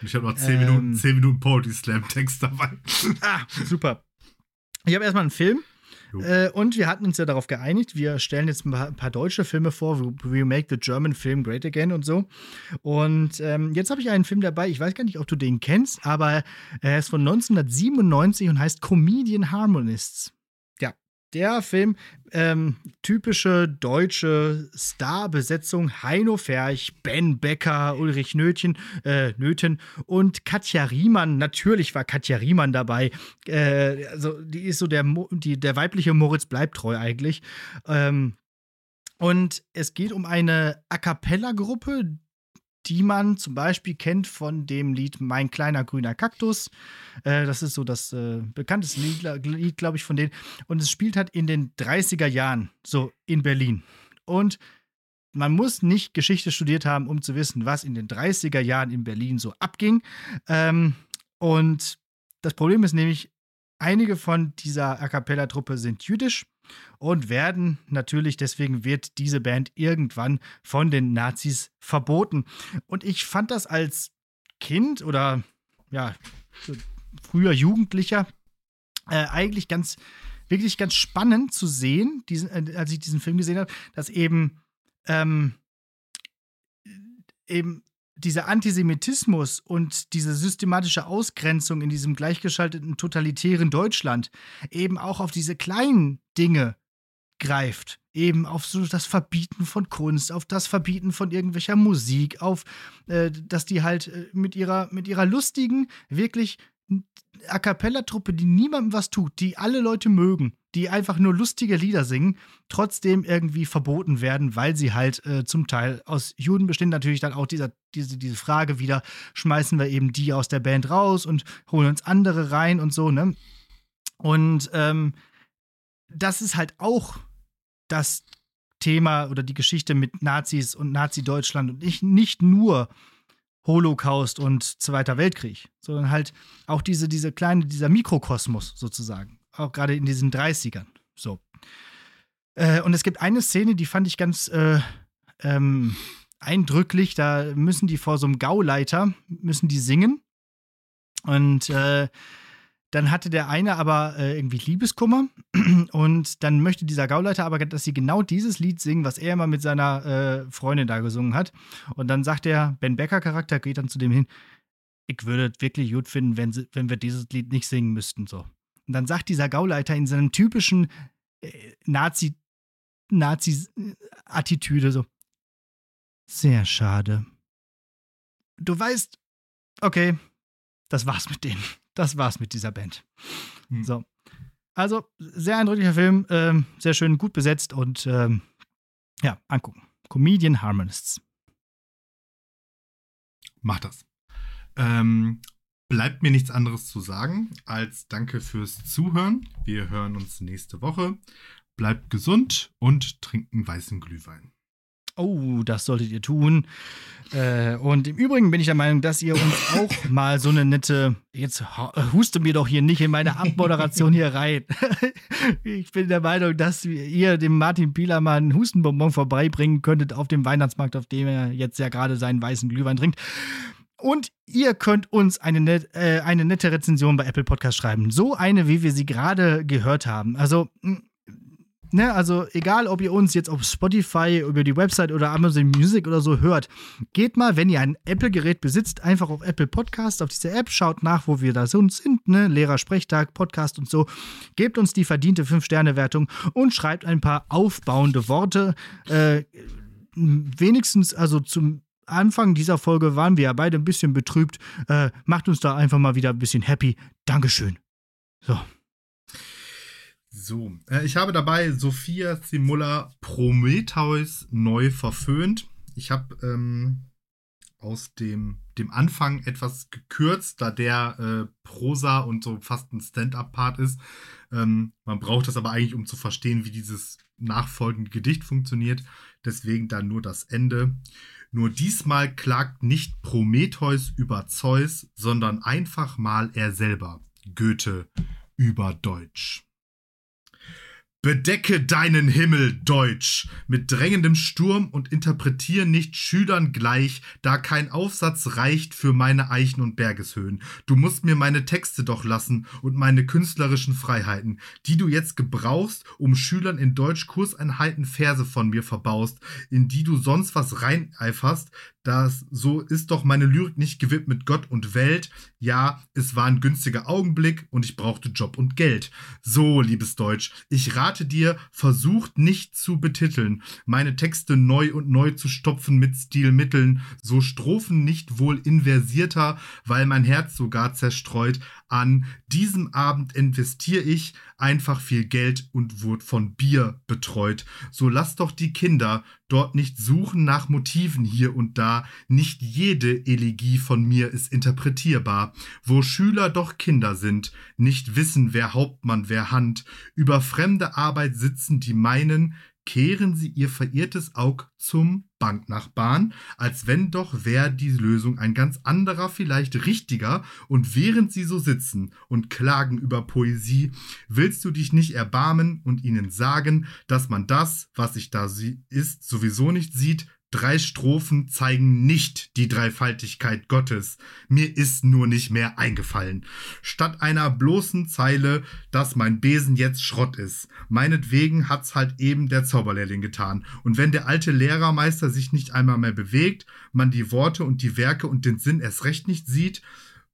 B: ich habe noch 10 ähm, Minuten, 10 Minuten Poetry Slam Text dabei.
A: Ah, super. Ich habe erstmal einen Film. Äh, und wir hatten uns ja darauf geeinigt, wir stellen jetzt ein paar, ein paar deutsche Filme vor, We Make the German Film Great Again und so. Und ähm, jetzt habe ich einen Film dabei, ich weiß gar nicht, ob du den kennst, aber er ist von 1997 und heißt Comedian Harmonists. Der Film, ähm, typische deutsche Starbesetzung: Heino Ferch, Ben Becker, Ulrich Nötchen, äh, Nöten und Katja Riemann. Natürlich war Katja Riemann dabei. Äh, also, die ist so der, die, der weibliche Moritz bleibt treu eigentlich. Ähm, und es geht um eine A cappella-Gruppe, die man zum Beispiel kennt von dem Lied Mein kleiner grüner Kaktus. Äh, das ist so das äh, bekannteste Lied, glaube ich, von denen. Und es spielt halt in den 30er Jahren, so in Berlin. Und man muss nicht Geschichte studiert haben, um zu wissen, was in den 30er Jahren in Berlin so abging. Ähm, und das Problem ist nämlich, einige von dieser A cappella-Truppe sind jüdisch und werden natürlich, deswegen wird diese Band irgendwann von den Nazis verboten. Und ich fand das als Kind oder ja, früher Jugendlicher äh, eigentlich ganz, wirklich ganz spannend zu sehen, diesen, äh, als ich diesen Film gesehen habe, dass eben, ähm, eben dieser Antisemitismus und diese systematische Ausgrenzung in diesem gleichgeschalteten totalitären Deutschland eben auch auf diese kleinen Dinge greift. Eben auf so das Verbieten von Kunst, auf das Verbieten von irgendwelcher Musik, auf, äh, dass die halt äh, mit ihrer, mit ihrer lustigen, wirklich A Cappella-Truppe, die niemandem was tut, die alle Leute mögen, die einfach nur lustige Lieder singen, trotzdem irgendwie verboten werden, weil sie halt äh, zum Teil aus Juden bestehen. Natürlich dann auch dieser, diese, diese Frage wieder, schmeißen wir eben die aus der Band raus und holen uns andere rein und so, ne? Und ähm, das ist halt auch das Thema oder die Geschichte mit Nazis und Nazi-Deutschland und nicht, nicht nur Holocaust und Zweiter Weltkrieg, sondern halt auch diese, diese kleine, dieser Mikrokosmos sozusagen. Auch gerade in diesen 30ern. So. Äh, und es gibt eine Szene, die fand ich ganz äh, ähm, eindrücklich. Da müssen die vor so einem Gauleiter, müssen die singen. Und äh, dann hatte der eine aber äh, irgendwie Liebeskummer und dann möchte dieser Gauleiter aber, dass sie genau dieses Lied singen, was er immer mit seiner äh, Freundin da gesungen hat. Und dann sagt der Ben Becker Charakter, geht dann zu dem hin, ich würde es wirklich gut finden, wenn, sie, wenn wir dieses Lied nicht singen müssten. So. Und dann sagt dieser Gauleiter in seinem typischen äh, Nazi, Nazi-Attitüde so, sehr schade. Du weißt, okay, das war's mit denen das war's mit dieser Band. Mhm. So. Also, sehr eindrücklicher Film, ähm, sehr schön, gut besetzt und ähm, ja, angucken. Comedian Harmonists.
B: Mach das. Ähm, bleibt mir nichts anderes zu sagen als Danke fürs Zuhören. Wir hören uns nächste Woche. Bleibt gesund und trinken weißen Glühwein.
A: Oh, das solltet ihr tun. Äh, und im Übrigen bin ich der Meinung, dass ihr uns auch mal so eine nette. Jetzt huste mir doch hier nicht in meine Abmoderation hier rein. ich bin der Meinung, dass ihr dem Martin Pieler mal einen Hustenbonbon vorbeibringen könntet auf dem Weihnachtsmarkt, auf dem er jetzt ja gerade seinen weißen Glühwein trinkt. Und ihr könnt uns eine, net, äh, eine nette Rezension bei Apple Podcast schreiben. So eine, wie wir sie gerade gehört haben. Also ne, also egal, ob ihr uns jetzt auf Spotify, über die Website oder Amazon Music oder so hört, geht mal, wenn ihr ein Apple-Gerät besitzt, einfach auf Apple Podcast, auf diese App, schaut nach, wo wir da sind, ne, Lehrersprechtag, Podcast und so. Gebt uns die verdiente 5-Sterne-Wertung und schreibt ein paar aufbauende Worte. Äh, wenigstens, also zum Anfang dieser Folge waren wir ja beide ein bisschen betrübt. Äh, macht uns da einfach mal wieder ein bisschen happy. Dankeschön. So.
B: So, äh, ich habe dabei Sophia Zimulla Prometheus neu verföhnt. Ich habe ähm, aus dem, dem Anfang etwas gekürzt, da der äh, Prosa und so fast ein Stand-up-Part ist. Ähm, man braucht das aber eigentlich, um zu verstehen, wie dieses nachfolgende Gedicht funktioniert. Deswegen dann nur das Ende. Nur diesmal klagt nicht Prometheus über Zeus, sondern einfach mal er selber. Goethe über Deutsch. Bedecke deinen Himmel, Deutsch, mit drängendem Sturm und interpretier nicht Schülern gleich, da kein Aufsatz reicht für meine Eichen und Bergeshöhen. Du musst mir meine Texte doch lassen und meine künstlerischen Freiheiten, die du jetzt gebrauchst, um Schülern in Deutsch Kurseinheiten Verse von mir verbaust, in die du sonst was reineiferst, das so ist doch meine Lyrik nicht gewidmet Gott und Welt. Ja, es war ein günstiger Augenblick und ich brauchte Job und Geld. So, liebes Deutsch, ich rate dir, versucht nicht zu betiteln, meine Texte neu und neu zu stopfen mit Stilmitteln, so Strophen nicht wohl inversierter, weil mein Herz sogar zerstreut. An diesem Abend investiere ich einfach viel Geld und wurde von Bier betreut. So lass doch die Kinder dort nicht suchen nach Motiven hier und da. Nicht jede Elegie von mir ist interpretierbar. Wo Schüler doch Kinder sind, nicht wissen, wer Hauptmann, wer Hand, über fremde Arbeit sitzen, die meinen, kehren sie ihr verirrtes Aug zum Banknachbarn, als wenn doch wär die Lösung ein ganz anderer, vielleicht richtiger, und während sie so sitzen und klagen über Poesie, willst du dich nicht erbarmen und ihnen sagen, dass man das, was sich da ist, sowieso nicht sieht, Drei Strophen zeigen nicht die Dreifaltigkeit Gottes. Mir ist nur nicht mehr eingefallen. Statt einer bloßen Zeile, dass mein Besen jetzt Schrott ist. Meinetwegen hat's halt eben der Zauberlehrling getan. Und wenn der alte Lehrermeister sich nicht einmal mehr bewegt, man die Worte und die Werke und den Sinn erst recht nicht sieht,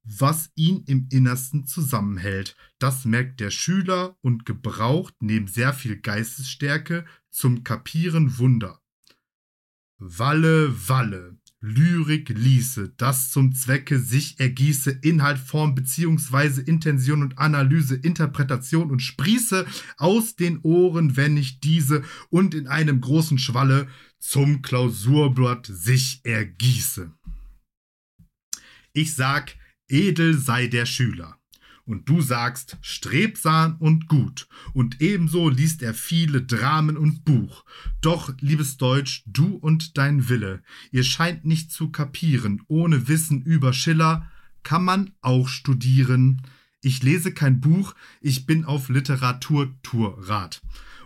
B: was ihn im Innersten zusammenhält. Das merkt der Schüler und gebraucht neben sehr viel Geistesstärke zum Kapieren Wunder. Walle, Walle, Lyrik ließe, das zum Zwecke sich ergieße, Inhalt, Form, beziehungsweise Intention und Analyse, Interpretation und sprieße aus den Ohren, wenn nicht diese, und in einem großen Schwalle zum Klausurblatt sich ergieße. Ich sag, edel sei der Schüler und du sagst strebsam und gut, und ebenso liest er viele Dramen und Buch. Doch, liebes Deutsch, du und dein Wille, ihr scheint nicht zu kapieren, ohne Wissen über Schiller kann man auch studieren. Ich lese kein Buch, ich bin auf Literaturtourrat.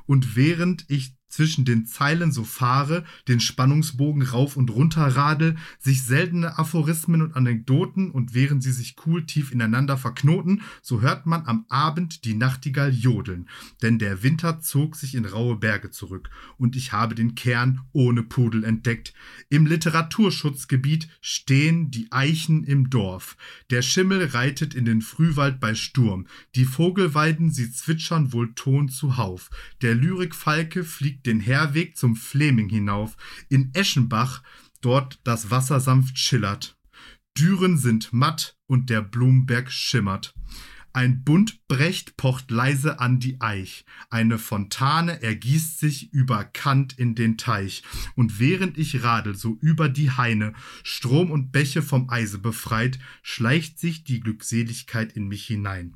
B: Und während ich zwischen den Zeilen so fahre, den Spannungsbogen rauf und runter radel, sich seltene Aphorismen und Anekdoten und während sie sich cool tief ineinander verknoten, so hört man am Abend die Nachtigall jodeln, denn der Winter zog sich in raue Berge zurück und ich habe den Kern ohne Pudel entdeckt. Im Literaturschutzgebiet stehen die Eichen im Dorf. Der Schimmel reitet in den Frühwald bei Sturm. Die Vogelweiden, sie zwitschern wohl Ton zuhauf. Der Lyrikfalke fliegt den Herweg zum Fleming hinauf, in Eschenbach, dort das Wasser sanft schillert. Düren sind matt und der Blumenberg schimmert. Ein Bund Brecht pocht leise an die Eich, eine Fontane ergießt sich über Kant in den Teich, und während ich radel so über die Haine, Strom und Bäche vom Eise befreit, schleicht sich die Glückseligkeit in mich hinein.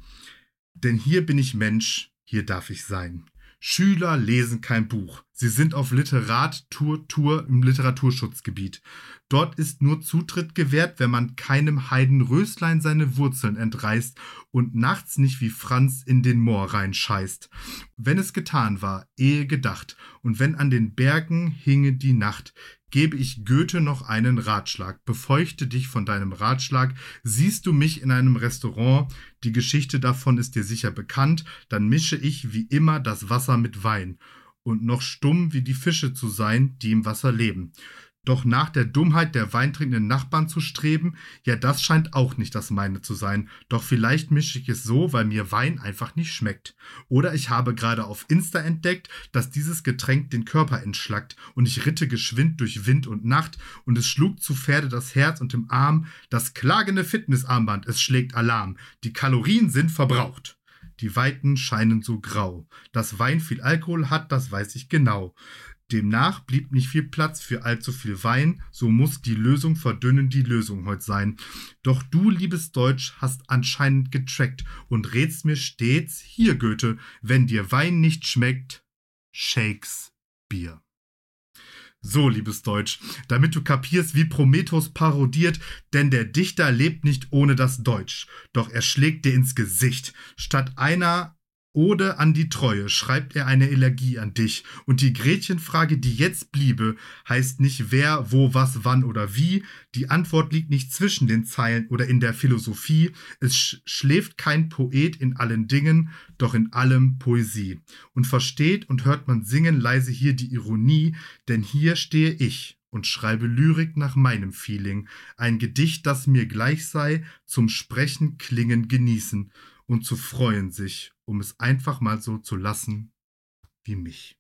B: Denn hier bin ich Mensch, hier darf ich sein. Schüler lesen kein Buch. Sie sind auf Literatur-Tour im Literaturschutzgebiet. Dort ist nur Zutritt gewährt, wenn man keinem Heidenröslein seine Wurzeln entreißt und nachts nicht wie Franz in den Moor reinscheißt. Wenn es getan war, ehe gedacht, und wenn an den Bergen hinge die Nacht, gebe ich Goethe noch einen Ratschlag. Befeuchte dich von deinem Ratschlag. Siehst du mich in einem Restaurant, die Geschichte davon ist dir sicher bekannt, dann mische ich wie immer das Wasser mit Wein. Und noch stumm wie die Fische zu sein, die im Wasser leben. Doch nach der Dummheit der weintrinkenden Nachbarn zu streben, ja, das scheint auch nicht das meine zu sein. Doch vielleicht mische ich es so, weil mir Wein einfach nicht schmeckt. Oder ich habe gerade auf Insta entdeckt, dass dieses Getränk den Körper entschlackt und ich ritte geschwind durch Wind und Nacht und es schlug zu Pferde das Herz und im Arm das klagende Fitnessarmband, es schlägt Alarm. Die Kalorien sind verbraucht. Die Weiten scheinen so grau. Dass Wein viel Alkohol hat, das weiß ich genau. Demnach blieb nicht viel Platz für allzu viel Wein, so muss die Lösung verdünnen die Lösung heut sein. Doch du, liebes Deutsch, hast anscheinend getrackt und rätst mir stets, hier Goethe, wenn dir Wein nicht schmeckt, Shakespeare. So, liebes Deutsch, damit du kapierst, wie Prometheus parodiert, denn der Dichter lebt nicht ohne das Deutsch, doch er schlägt dir ins Gesicht. Statt einer Ode an die Treue schreibt er eine Elegie an dich. Und die Gretchenfrage, die jetzt bliebe, heißt nicht wer, wo, was, wann oder wie. Die Antwort liegt nicht zwischen den Zeilen oder in der Philosophie. Es sch schläft kein Poet in allen Dingen, doch in allem Poesie. Und versteht und hört man singen leise hier die Ironie, denn hier stehe ich und schreibe Lyrik nach meinem Feeling. Ein Gedicht, das mir gleich sei, zum Sprechen, Klingen, Genießen und zu freuen sich, um es einfach mal so zu lassen wie mich.